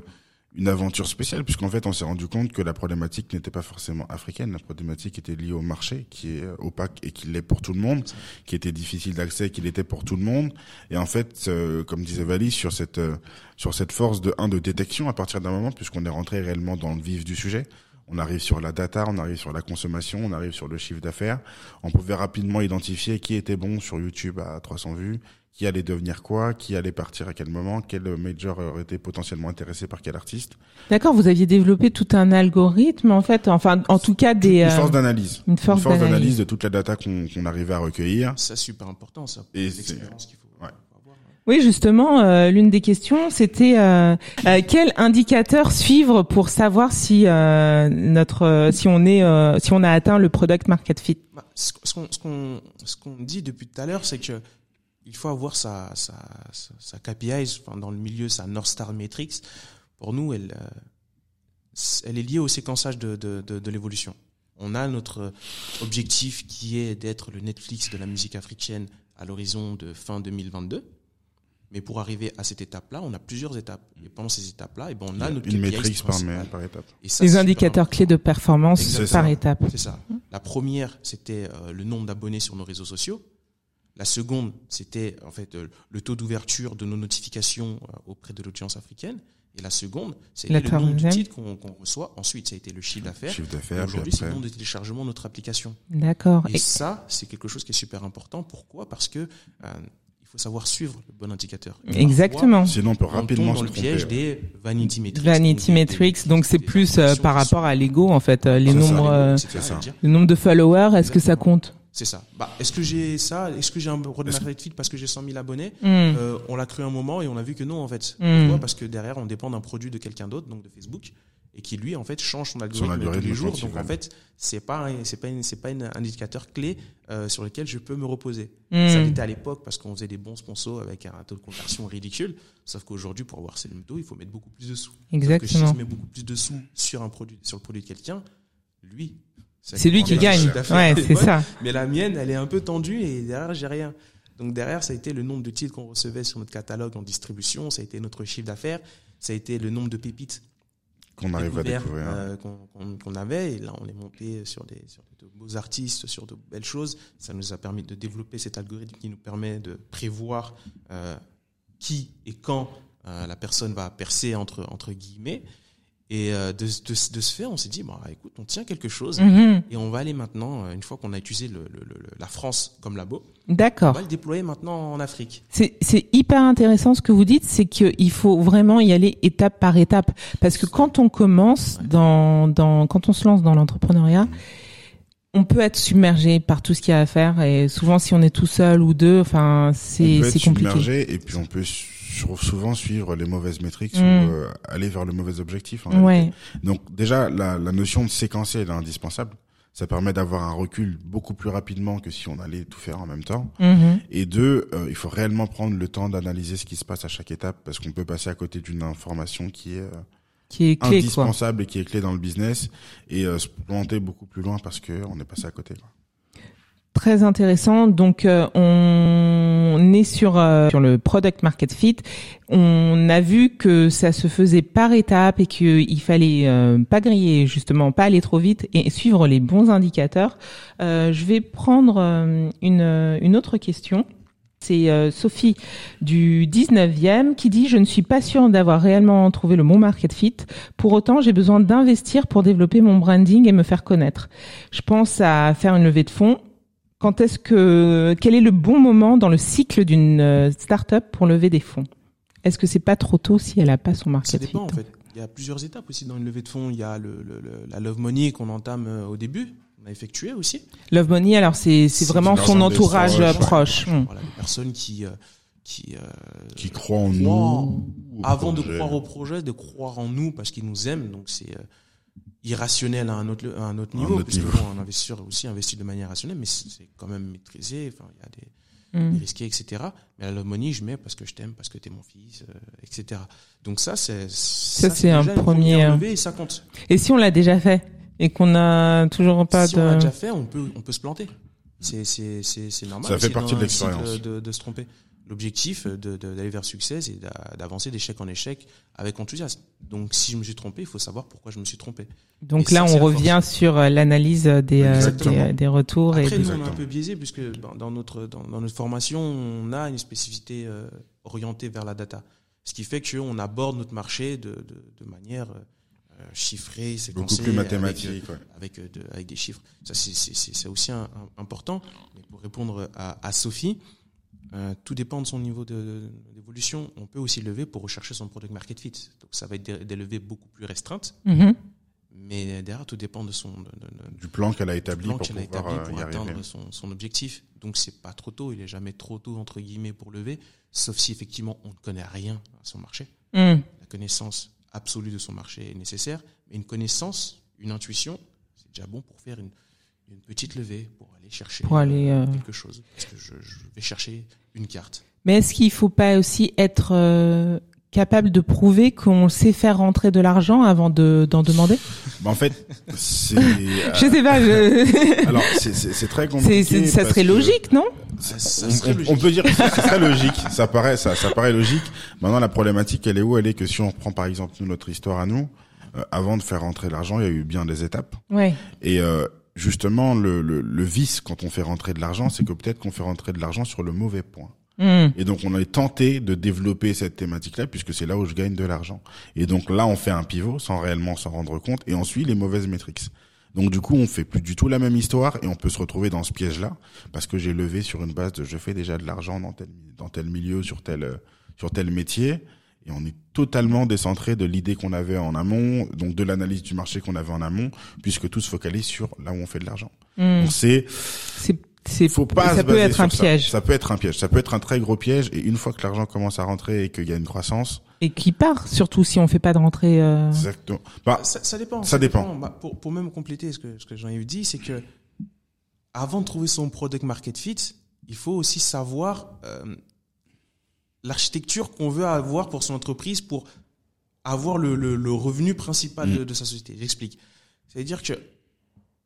une aventure spéciale puisqu'en fait on s'est rendu compte que la problématique n'était pas forcément africaine, la problématique était liée au marché qui est opaque et qui l'est pour tout le monde, qui était difficile d'accès, qui l'était pour tout le monde. Et en fait, euh, comme disait Vali, sur cette euh, sur cette force de un de détection à partir d'un moment puisqu'on est rentré réellement dans le vif du sujet. On arrive sur la data, on arrive sur la consommation, on arrive sur le chiffre d'affaires. On pouvait rapidement identifier qui était bon sur YouTube à 300 vues, qui allait devenir quoi, qui allait partir à quel moment, quel major aurait été potentiellement intéressé par quel artiste. D'accord, vous aviez développé tout un algorithme en fait, enfin en tout cas des Une euh, force d'analyse. une force d'analyse d'analyse. de toute la data qu'on qu'on arrivait à recueillir. Ça, c'est super important, ça. Et l'expérience qu'il faut, ouais. avoir. Oui, justement, euh, l'une des questions, c'était euh, euh, quel indicateur suivre pour savoir si euh, notre si on est euh, si on a atteint le product market fit? Bah, ce ce qu'on ce qu'on ce qu'on dit depuis tout à l'heure, c'est que il faut avoir sa sa sa, sa KPIs, enfin, dans le milieu, sa North Star Matrix. Pour nous, elle euh, elle est liée au séquençage de de, de, de l'évolution. On a notre objectif qui est d'être le Netflix de la musique africaine à l'horizon de fin 2022. Mais pour arriver à cette étape-là, on a plusieurs étapes. Et pendant ces étapes-là, eh ben, on a notre une métrique par, étape. Et ça, Les indicateurs clés de performance par ça. étape. C'est ça. La première, c'était euh, le nombre d'abonnés sur nos réseaux sociaux. La seconde, c'était en fait euh, le taux d'ouverture de nos notifications euh, auprès de l'audience africaine. Et la seconde, c'est le nombre de titres qu'on reçoit. Ensuite, ça a été le chiffre d'affaires. Aujourd'hui, c'est le nombre de téléchargements de notre application. D'accord. Et Et- ça, c'est quelque chose qui est super important. Pourquoi? Parce que euh, il faut savoir suivre le bon indicateur. Et Exactement. Sinon, on peut on rapidement se dans le tromper. piège des vanity metrics. Vanity metrics, donc c'est plus euh, par rapport à l'ego en fait, euh, les ça. nombres, euh, ça. le nombre de followers, est-ce que ça compte? C'est ça. Bah, est-ce que j'ai ça Est-ce que j'ai un roadmap fit parce que j'ai 100 000 abonnés Hmm. Euh, On l'a cru un moment et on a vu que non en fait. Mm. Pourquoi Parce que derrière on dépend d'un produit de quelqu'un d'autre, donc de Facebook, et qui lui en fait change son algorithme, algorithme tous les jours. Donc en fait c'est pas c'est pas c'est pas un indicateur clé euh, sur lequel je peux me reposer. Hmm. Ça l'était à l'époque parce qu'on faisait des bons sponsors avec un taux de conversion ridicule. Sauf qu'aujourd'hui pour avoir ces taux il faut mettre beaucoup plus de sous. Sauf que si Exactement. je mets beaucoup plus de sous sur un produit sur le produit de quelqu'un, lui C'est lui qui gagne. Ouais, c'est ça. mais la mienne, elle est un peu tendue et derrière, j'ai rien. Donc derrière, ça a été le nombre de titres qu'on recevait sur notre catalogue en distribution, ça a été notre chiffre d'affaires, ça a été le nombre de pépites Qu'on arrive à découvrir. euh, qu'on avait. Et là, on est monté sur des, sur de beaux artistes, sur de belles choses. Ça nous a permis de développer cet algorithme qui nous permet de prévoir euh, qui et quand euh, la personne va percer entre, entre guillemets. Et euh, de, de, de ce fait, on s'est dit, bah, écoute, on tient quelque chose. Mhm. Et on va aller maintenant, euh, une fois qu'on a utilisé le, le- le- la France comme labo, on va le déployer maintenant en Afrique. C'est c'est hyper intéressant ce que vous dites, c'est qu'il faut vraiment y aller étape par étape, parce que quand on commence dans, dans quand on se lance dans l'entrepreneuriat, on peut être submergé par tout ce qu'il y a à faire, et souvent si on est tout seul ou deux, enfin on c'est peut être c'est compliqué. submergé et puis on peut su- souvent suivre les mauvaises métriques Mm. ou euh, aller vers le mauvais objectif. en. Ouais. Donc déjà, la, la notion de séquencer elle est indispensable. Ça permet d'avoir un recul beaucoup plus rapidement que si on allait tout faire en même temps. Mhm. Et deux, euh, il faut réellement prendre le temps d'analyser ce qui se passe à chaque étape parce qu'on peut passer à côté d'une information qui est euh, Qui est clé quoi. indispensable et qui est clé dans le business et euh, se planter beaucoup plus loin parce que on est passé à côté. Quoi. Très intéressant. Donc, euh, on est sur euh, sur le product market fit. On a vu que ça se faisait par étapes et qu'il fallait euh, pas griller justement, pas aller trop vite et suivre les bons indicateurs. Euh, je vais prendre euh, une une autre question. C'est euh, Sophie du 19e qui dit « Je ne suis pas sûre d'avoir réellement trouvé le bon market fit. Pour autant, j'ai besoin d'investir pour développer mon branding et me faire connaître. Je pense à faire une levée de fonds. Quand est-ce que quel est le bon moment dans le cycle d'une euh, start-up pour lever des fonds? Est-ce que c'est pas trop tôt si elle a pas son Ça market dépend fit en fait. Il y a plusieurs étapes aussi dans une levée de fonds. Il y a le, le- le- la love money qu'on entame euh, au début, on a effectué aussi. Love Money, alors c'est vraiment son entourage ouais. proche. Hmm. Voilà, des personnes qui euh, qui euh, Qui croient en croient nous. avant de croire au projet, de croire en nous parce qu'ils nous aiment. Donc c'est euh, irrationnel à un autre, à un autre niveau, autre puisque niveau. bon, un investisseur aussi investit de manière rationnelle, mais c'est quand même maîtrisé. Enfin, il y a des, Mm. des risqués, etc. Mais la love money, je mets parce que je t'aime, parce que t'es mon fils, euh, etc. Donc ça, c'est ça, c'est un premier, levée et ça compte. Et si on l'a déjà fait et qu'on a toujours pas si de. on l'a déjà fait, on peut, on peut se planter. C'est, c'est, c'est, c'est normal. Ça fait partie de un l'expérience. De, de se tromper. L'objectif d'aller vers le succès, c'est d'a- d'avancer d'échec en échec avec enthousiasme. Donc, si je me suis trompé, il faut savoir pourquoi je me suis trompé. Donc Et là, ça, on la revient sur euh, l'analyse des, euh, Exactement. des, des retours et Après, des- nous, on est un peu biaisé puisque dans, notre, dans, dans notre formation, on a une spécificité euh, orientée vers la data. Ce qui fait qu'on aborde notre marché de, de, de manière euh, chiffrée, Beaucoup séquencée, plus avec, euh, mathématique. ouais. avec, euh, de- avec des chiffres. Ça, c'est- c'est c'est- c'est aussi un- un- important. Mais pour répondre à, à Sophie, euh, tout dépend de son niveau d'évolution. On peut aussi lever pour rechercher son product market fit. Donc, ça va être des, des levées beaucoup plus restreintes. Mhm. Mais derrière, tout dépend de son, de- de- de- Du plan qu'elle a établi pour pouvoir établi euh, pour y arriver. atteindre son, son objectif. Donc c'est pas trop tôt, il est jamais trop tôt entre guillemets pour lever, sauf si effectivement on ne connaît rien à son marché. Mm. La connaissance absolue de son marché est nécessaire, mais une connaissance, une intuition, c'est déjà bon pour faire une, une petite levée, pour aller chercher Pour aller, euh, quelque chose. Parce que je, je vais chercher une carte. Mais est-ce qu'il faut pas aussi être euh, capable de prouver qu'on sait faire rentrer de l'argent avant de d'en demander? Bah, en fait, c'est. euh, Je sais pas. Je... alors, c'est- c'est c'est très C'est- compliqué. c'est- ça serait que- logique, non? Ça, ça on, serait on- logique. on peut dire que ça serait logique. Ça paraît, ça, ça paraît logique. Maintenant, la problématique, elle est où? Elle est que si on reprend par exemple notre histoire à nous, euh, avant de faire rentrer l'argent, il y a eu bien des étapes. Ouais. Et euh, justement, le, le, le vice quand on fait rentrer de l'argent, c'est que peut-être qu'on fait rentrer de l'argent sur le mauvais point. Mm. Et donc, on est tenté de développer cette thématique-là, puisque c'est là où je gagne de l'argent. Et donc là, on fait un pivot sans réellement s'en rendre compte, et on suit les mauvaises métriques. Donc du coup, on fait plus du tout la même histoire, et on peut se retrouver dans ce piège-là, parce que j'ai levé sur une base de je fais déjà de l'argent dans tel dans tel milieu, sur tel sur tel métier, et on est totalement décentré de l'idée qu'on avait en amont, donc de l'analyse du marché qu'on avait en amont, puisque tout se focalise sur là où on fait de l'argent. Mm. Donc c'est C'est c'est faut pas ça peut être un ça. piège Ça peut être un piège. Ça peut être un très gros piège. Et une fois que l'argent commence à rentrer et qu'il y a une croissance, et qui part surtout si on fait pas de rentrée. euh, exactement. Bah, Ça, ça dépend. Ça dépend. Bah, pour, pour même compléter ce que, ce que Jean-Yves dit, c'est que avant de trouver son product market fit, il faut aussi savoir euh, l'architecture qu'on veut avoir pour son entreprise pour avoir le, le, le revenu principal de, de sa société. J'explique. C'est-à-dire que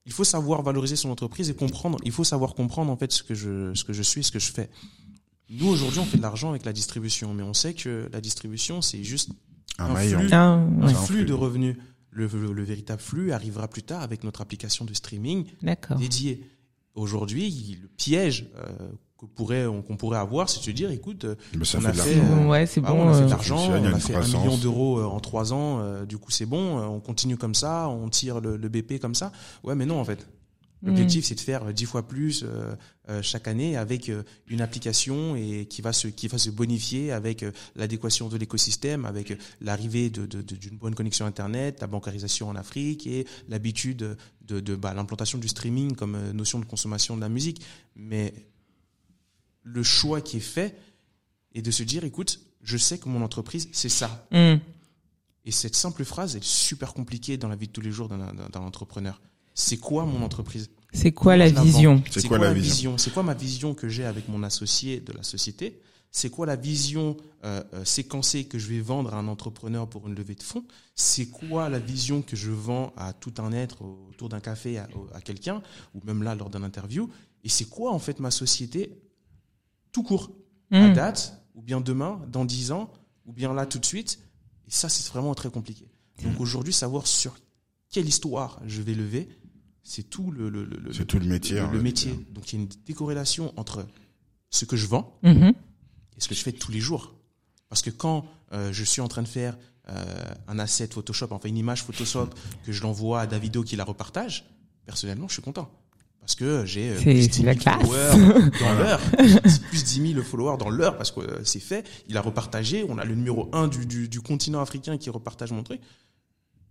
il faut savoir valoriser son entreprise et comprendre. Il faut savoir comprendre en fait ce que je ce que je suis, ce que je fais. Nous aujourd'hui, on fait de l'argent avec la distribution, mais on sait que la distribution, c'est juste un, flux. un- un ouais, un flux de revenus. Le, le- le véritable flux arrivera plus tard avec notre application de streaming dédiée. Aujourd'hui, le piège euh, que pourrait, qu'on pourrait avoir, c'est de se dire, écoute, euh, Mais ça on fait a de fait, l'argent. euh, Ouais, c'est bah, bon. on a fait euh, de l'argent, y a on a fait un million d'euros euh, en trois ans, euh, du coup c'est bon, euh, on continue comme ça, on tire le, le BP comme ça. Ouais, mais non en fait. L'objectif, c'est de faire euh, dix fois plus euh, euh, chaque année avec euh, une application et qui va se qui va se bonifier avec euh, l'adéquation de l'écosystème, avec euh, l'arrivée de, de- de- d'une bonne connexion internet, la bancarisation en Afrique et l'habitude de, de bah, l'implantation du streaming comme euh, notion de consommation de la musique. Mais le choix qui est fait est de se dire, écoute, je sais que mon entreprise, c'est ça. mm. Et cette simple phrase est super compliquée dans la vie de tous les jours d'un, d'un- d'un entrepreneur. C'est quoi mon entreprise? C'est quoi la vision? C'est quoi la vision? C'est quoi ma vision? Que j'ai avec mon associé de la société? C'est quoi la vision euh, euh, séquencée que je vais vendre à un entrepreneur pour une levée de fonds? C'est quoi la vision que je vends à tout un être autour d'un café à, à quelqu'un ou même là lors d'un interview? Et c'est quoi en fait ma société tout court à Mm. date, ou bien demain, dans 10 ans, ou bien là tout de suite. Et ça, c'est vraiment très compliqué. Donc aujourd'hui, savoir sur quelle histoire je vais lever, c'est tout le, le, le, le- C'est tout le métier. le-. Donc il y a une décorrélation entre ce que je vends Mhm. et ce que je fais tous les jours. Parce que quand euh, je suis en train de faire euh, un asset Photoshop, enfin une image Photoshop, que je l'envoie à Davido qui la repartage, personnellement, je suis content. Parce que j'ai euh, plus c'est 10 000 la classe. followers dans l'heure. Plus 10 000 followers dans l'heure parce que euh, c'est fait. Il a repartagé. On a le numéro 1 du, du, du continent africain qui repartage mon truc.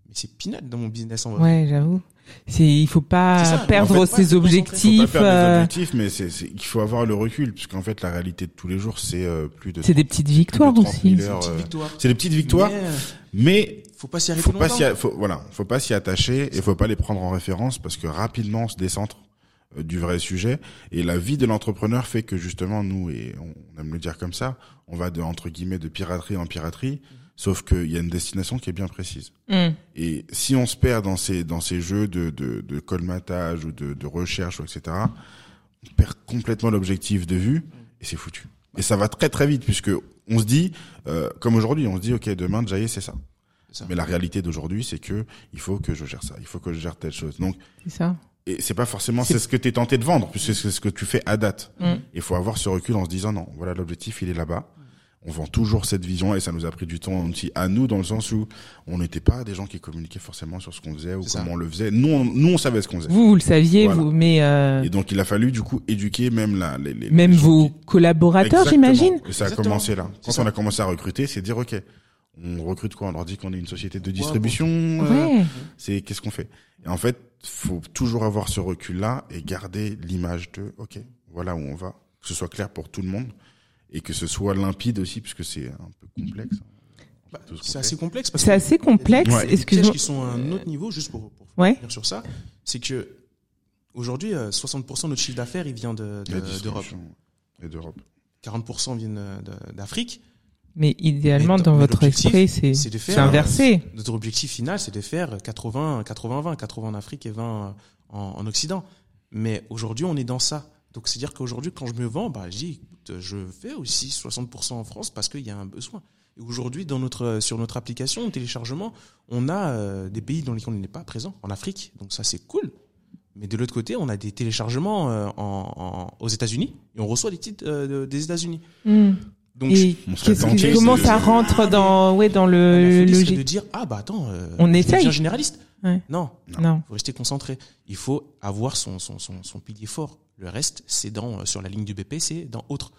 Mais c'est peanut dans mon business en vrai. Ouais, j'avoue. C'est, il faut pas ça, perdre en fait, pas ses se concentrer. Faut pas objectifs. perdre euh, les objectifs, mais c'est, c'est, il faut avoir le recul, puisqu'en fait, la réalité de tous les jours, c'est euh, plus de. c'est des petites victoires 30 000 aussi. euh. C'est des petites victoires, Mais, euh, mais faut pas s'y arrêter faut pas longtemps. faut, voilà, faut pas s'y attacher et faut pas les prendre en référence parce que rapidement on se décentre euh, du vrai sujet et la vie de l'entrepreneur fait que justement nous et on aime le dire comme ça, on va de entre guillemets de piraterie en piraterie, sauf qu'il y a une destination qui est bien précise. Mm. Et si on se perd dans ces dans ces jeux de de, de colmatage ou de, de recherche ou etc, on perd complètement l'objectif de vue et c'est foutu. Et ça va très très vite puisque on se dit euh, comme aujourd'hui, on se dit ok demain Jaye c'est ça. C'est ça. Mais la réalité d'aujourd'hui, c'est que il faut que je gère ça, il faut que je gère telle chose. Donc, C'est ça. Et c'est pas forcément C'est- ce que tu es tenté de vendre, puisque c'est ce que tu fais à date. Mm. Il faut avoir ce recul en se disant non, voilà l'objectif, il est là-bas. On vend toujours cette vision et ça nous a pris du temps aussi à nous dans le sens où on n'était pas des gens qui communiquaient forcément sur ce qu'on faisait ou comment on le faisait. Nous, on, nous on savait ce qu'on faisait. Vous, vous le saviez, Voilà. vous, mais euh, Et donc il a fallu du coup éduquer même la, les, les même les vos qui- collaborateurs, j'imagine. Et ça a Exactement. commencé là. Quand on a commencé à recruter, c'est dire ok, on recrute quoi? On leur dit qu'on est une société de distribution. euh, Ouais. c'est qu'est-ce qu'on fait? Et en fait, faut toujours avoir ce recul-là et garder l'image de, ok, voilà où on va, que ce soit clair pour tout le monde et que ce soit limpide aussi, puisque c'est un peu complexe. Bah, ce qu'on c'est assez complexe C'est assez complexe. Ouais. il y a des Excuse-moi. pièges qui sont à un autre niveau, juste pour, pour Ouais. finir sur ça, c'est que aujourd'hui, euh, 60% de notre chiffre d'affaires, il vient de- La de- d'Europe. Et d'Europe. 40% viennent euh, de- d'Afrique. Mais idéalement, Mais dans votre esprit, c'est de inversé. Notre objectif final, c'est de faire 80, 80-20, 80 en Afrique et 20 en, en Occident. Mais aujourd'hui, on est dans ça. Donc, c'est-à-dire qu'aujourd'hui, quand je me vends, bah, je dis, écoute, je fais aussi 60% en France parce qu'il y a un besoin. Et aujourd'hui, dans notre, sur notre application, téléchargement, on a euh, des pays dans lesquels on n'est pas présent, en Afrique. Donc, ça, c'est cool. Mais de l'autre côté, on a des téléchargements euh, en, en- aux États-Unis et on reçoit des titres euh, de- des États-Unis. Mm. Donc, Et on que- comment c'est- ça rentre dans, ouais, dans le logique de dire, ah bah attends, euh, On je essaye. généraliste. Ouais. Non, Non. faut rester concentré. Il faut avoir son, son, son, son pilier fort. Le reste, c'est dans euh, sur la ligne du BP, c'est dans autre.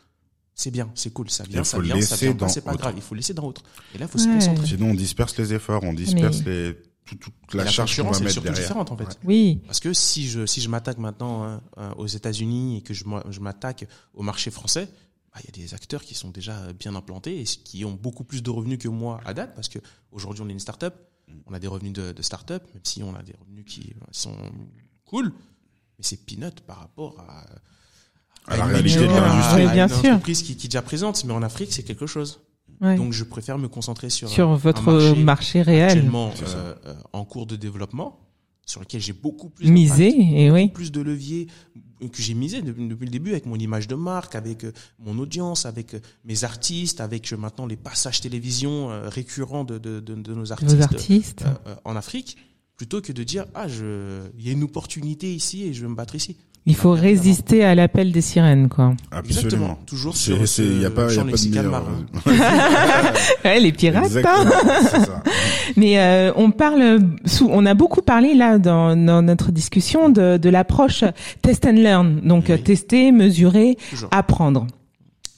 C'est bien, c'est cool, ça vient, ça vient, ça vient pas, dans c'est pas autre. grave. Il faut laisser dans autre. Et là, il faut se concentrer. Sinon, on disperse les efforts, on disperse les, tout- toute la, charge qu'on va mettre surtout derrière. différente en fait. Ouais. Oui. Parce que si je si je m'attaque maintenant hein, hein, aux États-Unis et que je moi- je m'attaque au marché français, bah, il y a des acteurs qui sont déjà bien implantés et qui ont beaucoup plus de revenus que moi à date parce que aujourd'hui on est une start-up, on a des revenus de, de start-up, même si on a des revenus qui sont cool, mais c'est peanut par rapport à, À la réalité de à- l'industrie. Oui, à bien une sûr. entreprise qui, qui est déjà présente, mais en Afrique c'est quelque chose. Ouais. Donc je préfère me concentrer sur Sur votre marché marché, réel. actuellement euh, euh, en cours de développement, sur lequel j'ai beaucoup plus Misé, oui. plus de leviers que j'ai misé depuis, depuis le début avec mon image de marque, avec euh, mon audience, avec euh, mes artistes, avec euh, maintenant les passages télévision récurrents de, de, de, de nos artistes, euh, en Afrique, plutôt que de dire ah je il y a une opportunité ici et je vais me battre ici. Il faut résister à l'appel des sirènes, quoi. Absolument. Exactement. Toujours C'est, sur c'est, y a pas, y a champ pas de lexical meilleur. marin. Ouais, les pirates. hein. Ça. Mais euh, on parle, sous, on a beaucoup parlé là dans, dans notre discussion de, de l'approche test and learn, donc Oui. euh, tester, mesurer, Toujours. apprendre.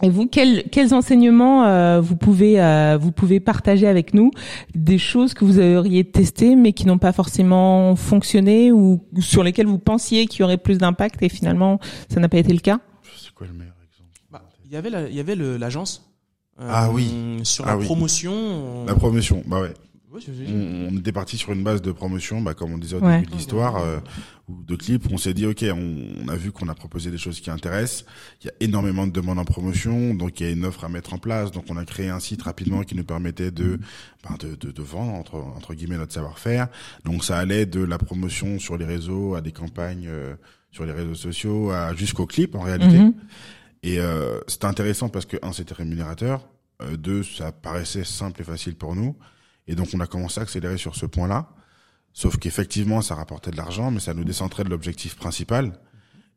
Et vous, quels, quels enseignements euh, vous pouvez euh, vous pouvez partager avec nous des choses que vous auriez testées mais qui n'ont pas forcément fonctionné ou sur lesquelles vous pensiez qu'il y aurait plus d'impact et finalement ça n'a pas été le cas? C'est quoi le meilleur exemple Bah, il y avait la- il y avait l'agence. euh, Ah oui. Sur Ah la oui. promotion. on- La promotion, bah ouais. On, on était parti sur une base de promotion, bah, comme on disait au Ouais. début de l'histoire, euh, ou de clips. On s'est dit, ok, on, on a vu qu'on a proposé des choses qui intéressent. Il y a énormément de demandes en promotion, donc il y a une offre à mettre en place. Donc on a créé un site rapidement qui nous permettait de, ben, de, de, de vendre entre, entre guillemets notre savoir-faire. Donc ça allait de la promotion sur les réseaux à des campagnes euh, sur les réseaux sociaux, à jusqu'au clip en réalité. Mhm. Et euh, c'était intéressant parce que un, c'était rémunérateur. Euh, deux, ça paraissait simple et facile pour nous. Et donc on a commencé à accélérer sur ce point-là. Sauf qu'effectivement, ça rapportait de l'argent, mais ça nous décentrait de l'objectif principal.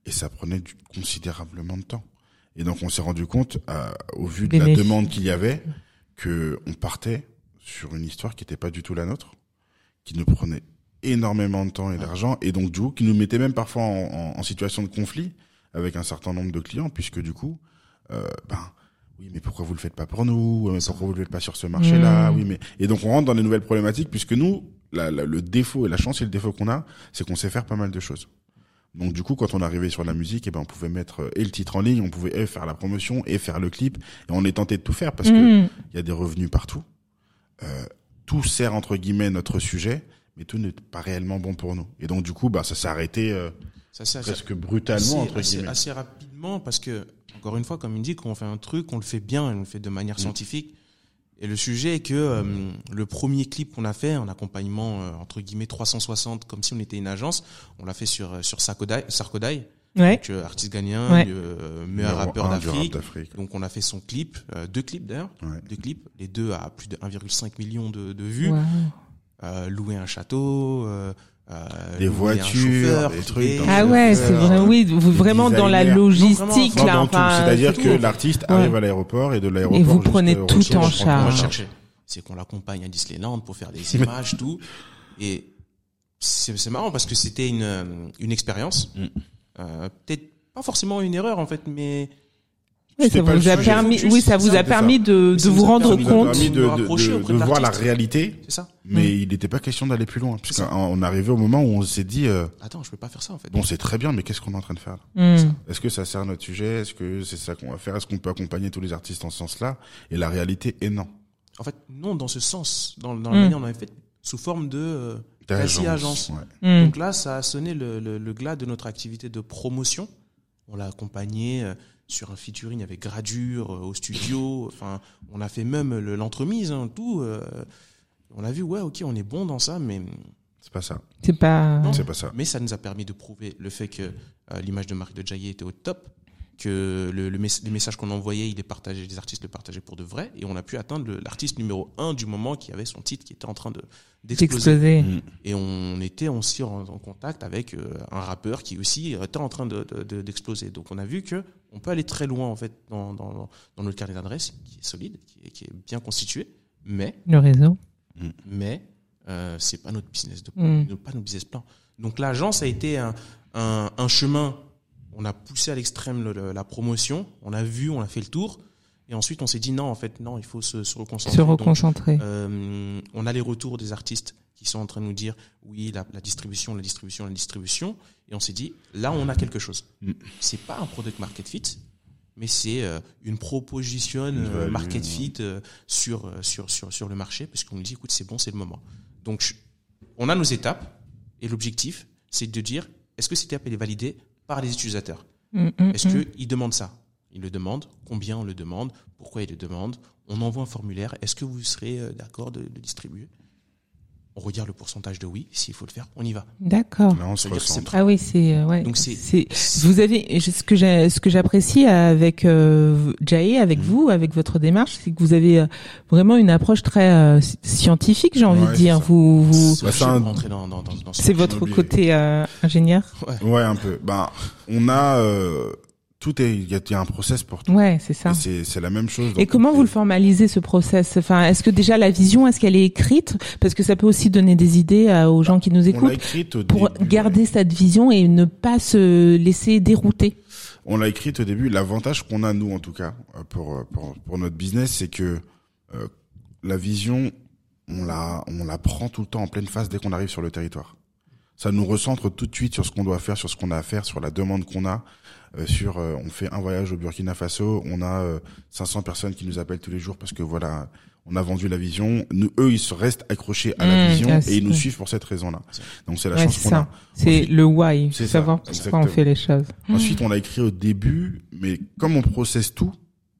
Et ça prenait du, considérablement de temps. Et donc on s'est rendu compte, euh, au vu de la demande qu'il y avait, que on partait sur une histoire qui n'était pas du tout la nôtre, qui nous prenait énormément de temps et d'argent, et donc du coup qui nous mettait même parfois en, en- en situation de conflit avec un certain nombre de clients, puisque du coup, euh, ben oui, mais pourquoi vous le faites pas pour nous? Mais Pourquoi vous le faites pas sur ce marché-là? Mmh. Oui, mais et donc on rentre dans des nouvelles problématiques, puisque nous, la- la- le défaut et la chance et le défaut qu'on a, c'est qu'on sait faire pas mal de choses. Donc du coup, quand on arrivait sur la musique, et ben on pouvait mettre euh, et le titre en ligne, on pouvait et faire la promotion et faire le clip, et on est tenté de tout faire parce que Mhm. il y a des revenus partout. Euh, tout sert entre guillemets notre sujet, mais tout n'est pas réellement bon pour nous. Et donc du coup, bah ça s'est arrêté euh, Ça, ça, ça- presque brutalement assez, entre assez- guillemets. assez rapidement parce que encore une fois comme il dit quand on fait un truc on le fait bien et on le fait de manière Mm. scientifique et le sujet est que euh, le premier clip qu'on a fait en accompagnement euh, entre guillemets 360 comme si on était une agence on l'a fait sur euh, sur Sarkodai Sarkodai Ouais. donc, euh, artiste ghanéen Ouais. euh, meilleur Numéro rappeur rap d'Afrique donc on a fait son clip euh, deux clips d'ailleurs Ouais. deux clips les deux à plus de 1,5 million de, de vues Wow. euh, louer un château euh, Des voitures, des trucs Ah ouais, c'est vrai. Oui, vous vraiment dans la logistique Non, là. enfin, C'est-à-dire c'est que l'artiste Ouais. arrive à l'aéroport et de l'aéroport Et vous prenez tout en charge. C'est qu'on l'accompagne à Disneyland pour faire des images, tout. Et c'est marrant parce que c'était une, une expérience. Mm. Euh, Peut-être pas forcément une erreur en fait, mais Oui, ça vous a sujet. permis, oui, ça vous ça, a permis de, Ça de vous rendre Ça compte. permis de, de de, voir la réalité, c'est ça. mais il n'était pas question d'aller plus loin. Puisqu'on arrivait au moment où on s'est dit, euh, Attends, je peux pas faire ça en fait. bon, c'est très bien, mais qu'est-ce qu'on est en train de faire là Hmm. Est-ce que ça sert à notre sujet? Est-ce que c'est ça qu'on va faire? Est-ce qu'on peut accompagner tous les artistes en ce sens-là? Et la réalité est non. En fait, non, dans ce sens, dans, dans la Mm. manière dont on avait fait, sous forme de euh, quasi agence. ouais. Donc là, ça a sonné le, le, le glas de notre activité de promotion. On l'a accompagné euh, sur un featuring avec Gradure euh, au studio. Enfin, on a fait même le- l'entremise, hein, tout. euh, on a vu, ouais, ok, on est bon dans ça, mais C'est pas ça. C'est pas. Non. C'est pas ça. mais ça nous a permis de prouver le fait que euh, l'image de Marc de Jaillet était au top, que le, le mess- les messages qu'on envoyait, il est partagé, les artistes le partageaient pour de vrai, et on a pu atteindre le- l'artiste numéro un du moment qui avait son titre qui était en train de d'exploser. D'exploser. Mm. Et on était aussi en, en contact avec euh, un rappeur qui aussi était en train de- de- de- d'exploser. Donc on a vu que on peut aller très loin en fait dans, dans, dans notre carnet d'adresse qui est solide, qui est, qui est bien constitué, mais Le réseau. mais euh, c'est pas notre business de Mm. pas notre business plan. Donc l'agence a été un, un, un chemin. On a poussé à l'extrême le- le- la promotion, on a vu, on a fait le tour, et ensuite on s'est dit non en fait non il faut se, se reconcentrer. Se Donc, reconcentrer. euh, on a les retours des artistes qui sont en train de nous dire oui la, la distribution, la distribution, la distribution, et on s'est dit là on a quelque chose. Mm. C'est pas un product market fit, mais c'est euh, une proposition euh, market fit euh, sur sur sur sur le marché parce qu'on nous dit écoute c'est bon c'est le moment. Donc on a nos étapes et l'objectif c'est de dire est-ce que cette étape elle est validée par les utilisateurs Hmm, hmm, est-ce hmm. qu'ils demandent ça? Ils le demandent. Combien on le demande? Pourquoi ils le demandent? On envoie un formulaire. Est-ce que vous serez euh, d'accord de le distribuer? On regarde le pourcentage de oui. S'il faut le faire, on y va. D'accord. Ah oui, c'est euh, ouais. Donc c'est- vous avez ce que j'ai ce que j'apprécie avec euh, Mm. avec vous, avec votre démarche, c'est que vous avez euh, vraiment une approche très euh, sci- scientifique, j'ai envie Ouais, de dire. ça. Vous, vous C'est Bah, c'est un- rentrer dans, dans, dans, dans ce c'est votre côté euh, ingénieur? Ouais, un peu. Ben, on a euh, tout est. Il y, y a un process pour tout. Ouais, c'est ça. C'est la même chose. Et comment vous le formalisez ce process? Enfin, est-ce que déjà la vision, est-ce qu'elle est écrite? Parce que ça peut aussi donner des idées euh, aux gens qui nous On l'a écoutent écrite au pour début. garder cette vision et ne pas se laisser dérouter. On l'a écrite au début. L'avantage qu'on a nous, en tout cas, euh, pour euh, pour, pour notre business, c'est que euh, la vision, on la on la prend tout le temps en pleine face dès qu'on arrive sur le territoire. Ça nous recentre tout de suite sur ce qu'on doit faire, sur ce qu'on a à faire, sur la demande qu'on a. euh, sur, euh, on fait un voyage au Burkina Faso, on a euh, 500 personnes qui nous appellent tous les jours parce que voilà, on a vendu la vision. Nous, eux, ils se restent accrochés à la Mmh, vision et ils nous suivent pour cette raison-là. Donc c'est la Ouais, chance c'est qu'on ça. a. C'est le why, ça, savoir pourquoi on fait les choses. Ensuite, on l'a écrit au début, mais comme on processe tout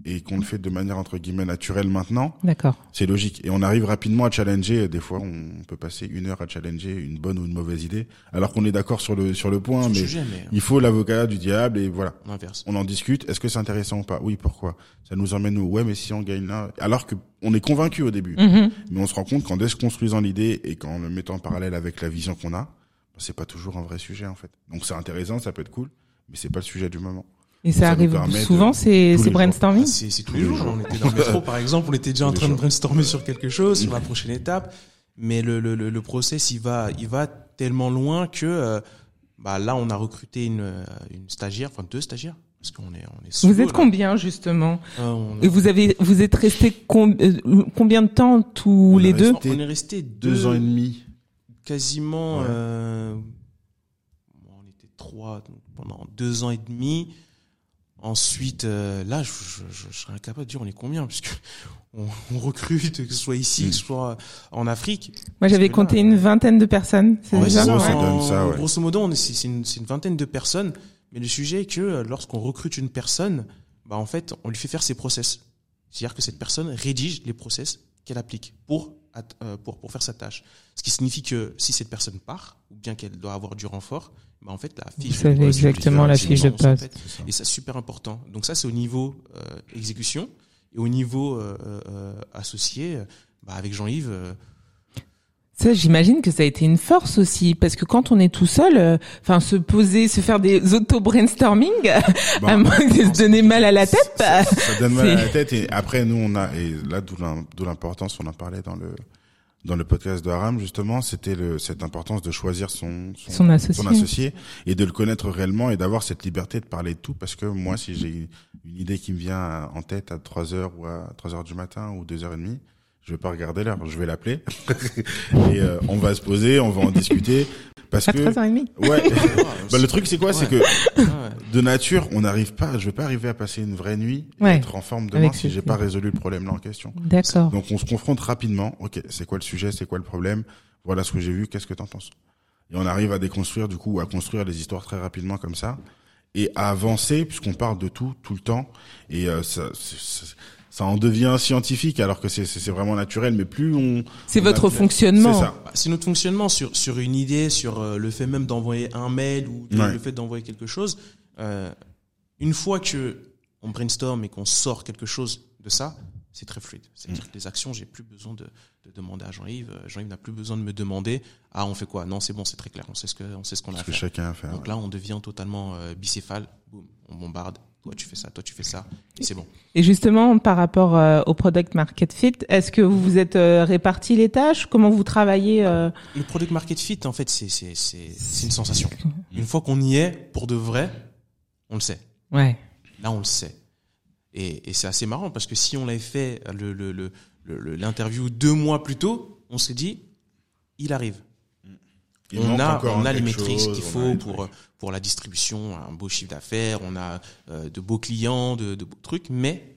et qu'on le fait de manière entre guillemets naturelle maintenant, D'accord. c'est logique. Et on arrive rapidement à challenger. Des fois, on peut passer une heure à challenger une bonne ou une mauvaise idée, alors qu'on est d'accord sur le sur le point, mais sujet, mais il faut l'avocat du diable et voilà. on inverse. On en discute. Est-ce que c'est intéressant ou pas? Oui, pourquoi? Ça nous emmène où? Ouais, mais si on gagne là, alors que on est convaincu au début, Mhm. mais on se rend compte qu'en déconstruisant l'idée et qu'en le mettant en parallèle avec la vision qu'on a, c'est pas toujours un vrai sujet en fait. Donc c'est intéressant, ça peut être cool, mais c'est pas le sujet du moment. Et ça, arrive souvent, de- c'est tous c'est les brainstorming Ah, c'est tous les Tous les jours. jours. On était dans le métro, par exemple, on était déjà en Tous train de brainstormer sur quelque chose, sur la prochaine étape. Mais le, le, le, le process, il va, il va tellement loin que euh, bah, là, on a recruté une, euh, une stagiaire, enfin deux stagiaires, parce qu'on est, on est sous Vous êtes là. combien justement Euh, Et vous avez vous êtes com- euh, combien de temps tous On les deux resté on est resté deux, Deux ans et demi. quasiment. Ouais. euh, on était trois donc pendant deux ans et demi. Ensuite, euh, là, je, je, je, serais incapable de dire on est combien, puisque on, on recrute, que ce soit ici, que ce soit en Afrique. Moi, j'avais là, compté une vingtaine de personnes. C'est Ouais, ça ça, ça, ouais. Grosso modo, on est- c'est une, c'est une vingtaine de personnes. Mais le sujet est que euh, lorsqu'on recrute une personne, bah en fait, on lui fait faire ses process. C'est-à-dire que cette personne rédige les process qu'elle applique pour, at- euh, pour, pour faire sa tâche. Ce qui signifie que si cette personne part, ou bien qu'elle doit avoir du renfort, bah en fait, la fiche savez de poste, exactement la fiche de en poste. fait. Ça. Et ça, c'est super important. Donc ça, c'est au niveau euh, exécution. Et au niveau euh, euh, associé, bah, avec Jean-Yves, euh, Ça, j'imagine que ça a été une force aussi, parce que quand on est tout seul, euh, enfin, se poser, se faire des auto-brainstorming, Bah, à moins de se donner mal à la tête, bah, ça, ça donne mal à la tête et après nous on a et là d'où l'importance on en parlait dans le dans le podcast de Haram justement c'était cette importance de choisir son son, son associé. son associé et de le connaître réellement et d'avoir cette liberté de parler de tout. Parce que moi si j'ai une idée qui me vient en tête à 3 heures ou à 3 heures du matin ou 2 heures et demie je vais pas regarder l'heure je vais l'appeler. Et euh, on va se poser on va en discuter parce À que 3h30. ouais. Bah, le truc c'est quoi? C'est que ouais. de nature, on n'arrive pas, je vais pas arriver à passer une vraie nuit et Ouais. être en forme demain Avec si j'ai pas résolu le problème là en question. D'accord. Donc on se confronte rapidement, ok, c'est quoi le sujet, c'est quoi le problème, voilà ce que j'ai vu, qu'est-ce que t'en penses? Et on arrive à déconstruire du coup, à construire les histoires très rapidement comme ça et à avancer puisqu'on parle de tout, tout le temps. Et euh, ça, c'est- c'est- ça en devient scientifique alors que c'est vraiment naturel, mais plus on... C'est votre a- fonctionnement. C'est ça. Bah, c'est notre fonctionnement sur sur une idée, sur euh, le fait même d'envoyer un mail ou Ouais. le fait d'envoyer quelque chose. Euh, une fois que on brainstorm et qu'on sort quelque chose de ça, c'est très fluide. C'est-à-dire Mm. que les actions, j'ai plus besoin de, de demander à Jean-Yves. Euh, Jean-Yves n'a plus besoin de me demander ah on fait quoi? Non c'est bon, c'est très clair. On sait ce que on sait ce qu'on a à Ce que faire. chacun a fait. Donc là on devient totalement euh, bicéphale. Boum, on bombarde. Toi tu fais ça, toi tu fais ça, et c'est bon. Et justement, par rapport euh, au product market fit, est-ce que vous vous êtes euh, réparti les tâches? Comment vous travaillez euh, Le product market fit, en fait, c'est c'est c'est une sensation. Une fois qu'on y est, pour de vrai, on le sait. Ouais. Là, on le sait. Et, et c'est assez marrant parce que si on l'avait fait le le le le- l'interview deux mois plus tôt, on s'est dit, il arrive. Il on a on a les métriques qu'il faut pour pour la distribution, un beau chiffre d'affaires, on a euh, de beaux clients, de, de beaux trucs, mais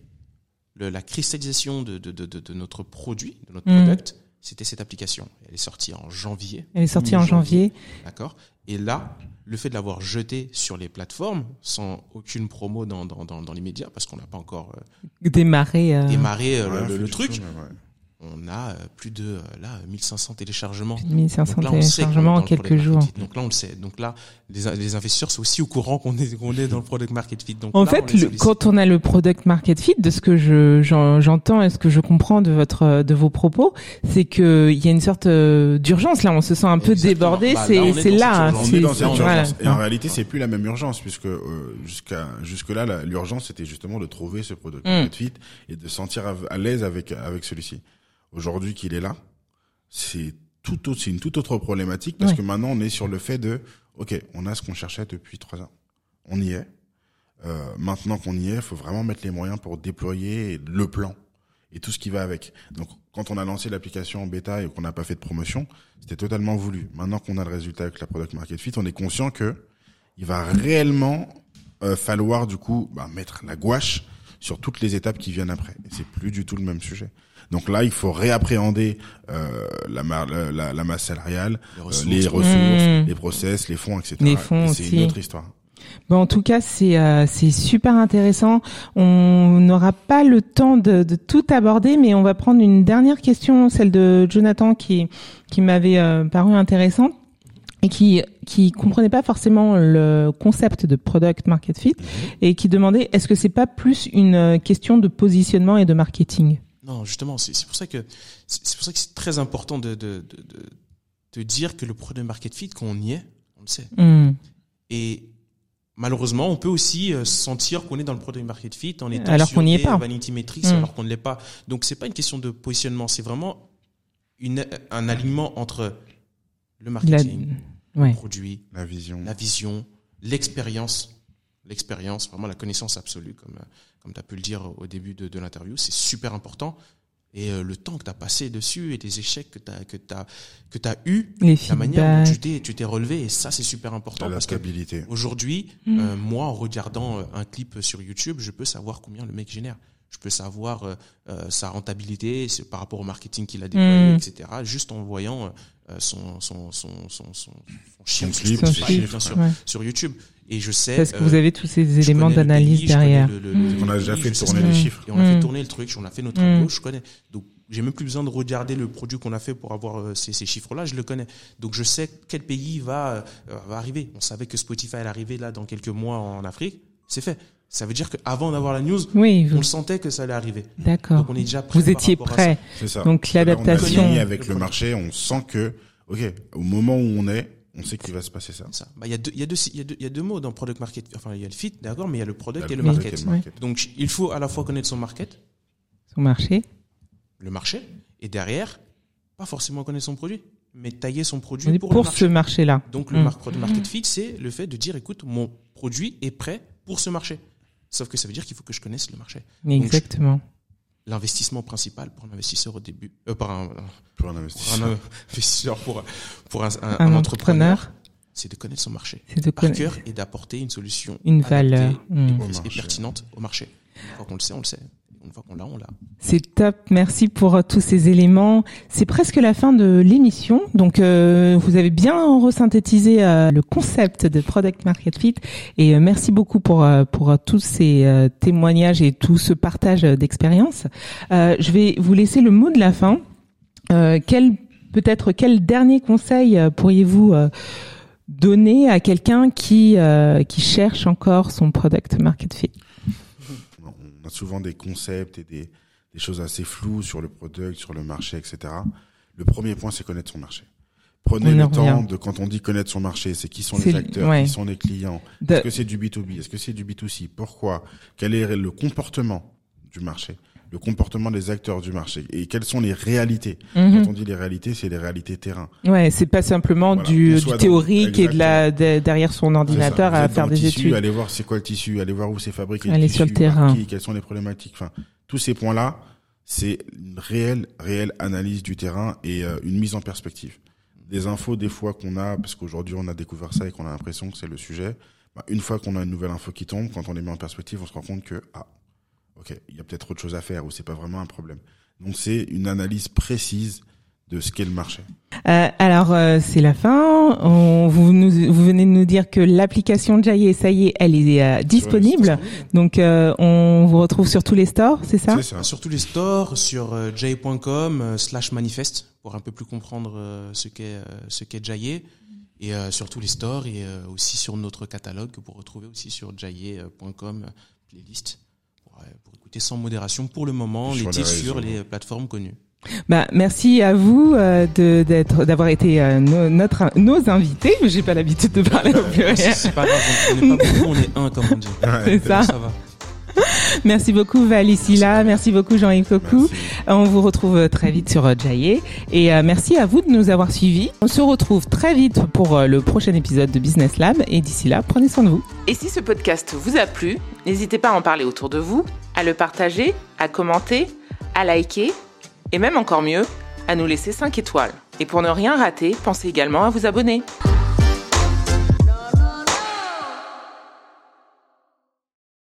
le, la cristallisation de, de, de, de, de notre produit, de notre Mhm. product, c'était cette application. Elle est sortie en janvier. Elle est sortie en janvier. D'accord Et là, le fait de l'avoir jeté sur les plateformes, sans aucune promo dans, dans, dans, dans les médias, parce qu'on n'a pas encore euh, Démarrer. euh, démarré euh, Ouais, le, truc, ouais. On a euh, plus de euh, là 1500 téléchargements. 1500 Donc là, on sait téléchargements en le quelques product jours. Donc là, on le sait. Donc là, les, les investisseurs sont aussi au courant qu'on est, qu'on est dans le product market fit. Donc En là, fait, le- quand on a le product market fit, de ce que je j'en- j'entends et ce que je comprends de votre de vos propos, c'est que il y a une sorte euh, d'urgence là. On se sent un peu Exactement. débordé. Bah, là, c'est on est c'est dans là. cette urgence. On c'est- est dans voilà. Et en réalité, c'est plus la même urgence puisque euh, jusqu'à jusque là, l'urgence c'était justement de trouver ce produit Mm. market fit et de sentir à, à l'aise avec avec celui-ci. Aujourd'hui qu'il est là, c'est tout autre, c'est une toute autre problématique parce Ouais. que maintenant on est sur le fait de, ok, on a ce qu'on cherchait depuis trois ans, on y est. Euh, maintenant qu'on y est, il faut vraiment mettre les moyens pour déployer le plan et tout ce qui va avec. Donc, quand on a lancé l'application en bêta et qu'on n'a pas fait de promotion, c'était totalement voulu. Maintenant qu'on a le résultat avec la product market fit, on est conscient que il va réellement euh, falloir du coup bah, mettre la gouache sur toutes les étapes qui viennent après. C'est plus du tout le même sujet. Donc là, il faut réappréhender euh, la, mar- la, la- la masse salariale, Les euh, ressources. les ressources, Mmh. les process, les fonds, etc. Les fonds Et c'est une autre histoire. Bon, en tout cas, c'est euh, c'est super intéressant. On n'aura pas le temps de, de tout aborder, mais on va prendre une dernière question, celle de Jonathan, qui qui m'avait euh, paru intéressante et qui qui comprenait pas forcément le concept de product market fit et qui demandait est-ce que c'est pas plus une question de positionnement et de marketing? Non, justement, c'est pour ça que c'est pour ça que c'est très important de, de, de, de, dire que le product market fit, quand on y est, on le sait. Hmm. Et malheureusement, on peut aussi euh, sentir qu'on est dans le product market fit en étant Alors sur qu'on n'y est pas. Vanity Metrics Mm. alors qu'on ne l'est pas. Donc c'est pas une question de positionnement, c'est vraiment une, un alignement entre le marketing, ouais. le produit, La vision. la vision, l'expérience, l'expérience, vraiment la connaissance absolue, comme, comme tu as pu le dire au début de, de l'interview, c'est super important. Et euh, le temps que tu as passé dessus et les échecs que tu as, que t'as, que as eu, Les la manière dont tu t'es, tu t'es relevé, et ça, c'est super important. la parce stabilité. aujourd'hui, Mm. euh, moi, en regardant euh, un clip sur YouTube, je peux savoir combien le mec génère. Je peux savoir euh, euh, sa rentabilité c'est par rapport au marketing qu'il a déployé, Mm. etc. Juste en voyant euh, son, son, son, son, son, son chiffre, clip, sur Son Spotify, chiffre, bien sûr, ouais. sur YouTube. Et je sais. Parce que euh, vous avez tous ces éléments d'analyse derrière. le- le- le- On a déjà fait tourner les chiffres. Et on a fait Mm. tourner le truc, on a fait notre Mm. approche, je connais. Donc, j'ai même plus besoin de regarder le produit qu'on a fait pour avoir euh, ces, ces chiffres-là, je le connais. Donc, je sais quel pays va, euh, va arriver. On savait que Spotify allait arriver là dans quelques mois en Afrique. C'est fait. Ça veut dire qu'avant d'avoir la news, Oui, on vous- le sentait que ça allait arriver. d'accord. Donc, on est déjà prêt Vous par étiez prêt. C'est ça. Donc Là, on a l'adaptation. fini avec le marché, on sent que, ok, au moment où on est, on sait qu'il va se passer ça. ça. Bah, il y a deux, il y a deux, il y a deux, il y a deux mots dans product market. Enfin, il y a le fit, d'accord, mais il y a le product et le market, market. et le market. Donc, il faut à la fois connaître son market, Son marché. le marché, et derrière, pas forcément connaître son produit, mais tailler son produit Pour, pour, le marché. ce marché-là. Donc le Mm. mar- product market fit, c'est le fait de dire, écoute, mon produit est prêt pour ce marché. Sauf que ça veut dire qu'il faut que je connaisse le marché. Exactement. L'investissement principal pour un investisseur au début, euh, par un, Pour un pour investisseur. un investisseur, pour, pour un, un- Un un entrepreneur, c'est de connaître son marché c'est de par connaître cœur et d'apporter une solution une valeur. et, Mm. Au et pertinente au marché. Une fois qu'on le sait, on le sait. Une fois qu'on l'a, on l'a. C'est top, merci pour euh, tous ces éléments. C'est presque la fin de l'émission, donc euh, vous avez bien resynthétisé euh, le concept de Product Market Fit et euh, merci beaucoup pour euh, pour euh, tous ces témoignages et tout ce partage d'expérience. Je vais vous laisser le mot de la fin. Quel peut-être quel dernier conseil pourriez-vous donner à quelqu'un qui qui cherche encore son Product Market Fit? On a souvent des concepts et des, des choses assez floues sur le product, sur le marché, etc. Le premier point, c'est connaître son marché. Prenez On le temps revient. de, quand on dit connaître son marché, c'est qui sont les le- acteurs, ouais. qui sont les clients. De- Est-ce que c'est du B2B Est-ce que c'est du B2C Pourquoi Quel est le comportement du marché Le comportement des acteurs du marché Et quelles sont les réalités Mhm. Quand on dit les réalités, c'est les réalités terrain. Ouais, c'est pas simplement Voilà, du, dans- théorique et de la de- derrière son ordinateur à faire des tissu, études. Allez voir c'est quoi le tissu, allez voir où c'est fabriqué. Aller tissu, sur le terrain. qui, quelles sont les problématiques. Enfin, tous ces points-là, c'est une réelle, réelle analyse du terrain et euh, une mise en perspective. Des infos, des fois qu'on a, parce qu'aujourd'hui on a découvert ça et qu'on a l'impression que c'est le sujet. bah, une fois qu'on a une nouvelle info qui tombe, quand on les met en perspective, on se rend compte que ah, ok, il y a peut-être autre chose à faire ou c'est pas vraiment un problème. Donc c'est une analyse précise de ce qu'est le marché. Euh, alors euh, c'est la fin. On- vous, nous, vous venez de nous dire que l'application Jaye, ça y est, elle est euh, disponible. Donc euh, on vous retrouve sur tous les stores, c'est ça? Sur tous les stores, sur euh, jay.com euh, slash manifeste pour un peu plus comprendre euh, ce qu'est euh, ce qu'est Jaye et euh, sur tous les stores et euh, aussi sur notre catalogue que vous retrouvez aussi sur jaye.com euh, playlist écouter sans modération pour le moment Sur les titres sur les plateformes connues. Bah, merci à vous euh, de d'être d'avoir été euh, no- notre nos invités. J'ai pas l'habitude de parler au pluriel. C'est pas grave, on n'est pas beaucoup, on est un comme on dit. C'est ça. Ça va. Merci beaucoup Valicilla, merci beaucoup Jean-Yves Cocou. On vous retrouve très vite sur euh, Jaye et euh, merci à vous de nous avoir suivis. On se retrouve très vite pour euh, le prochain épisode de Business Lab et d'ici là, prenez soin de vous. Et si ce podcast vous a plu, n'hésitez pas à en parler autour de vous, à le partager, à commenter, à liker et même encore mieux, à nous laisser 5 étoiles. Et pour ne rien rater, pensez également à vous abonner.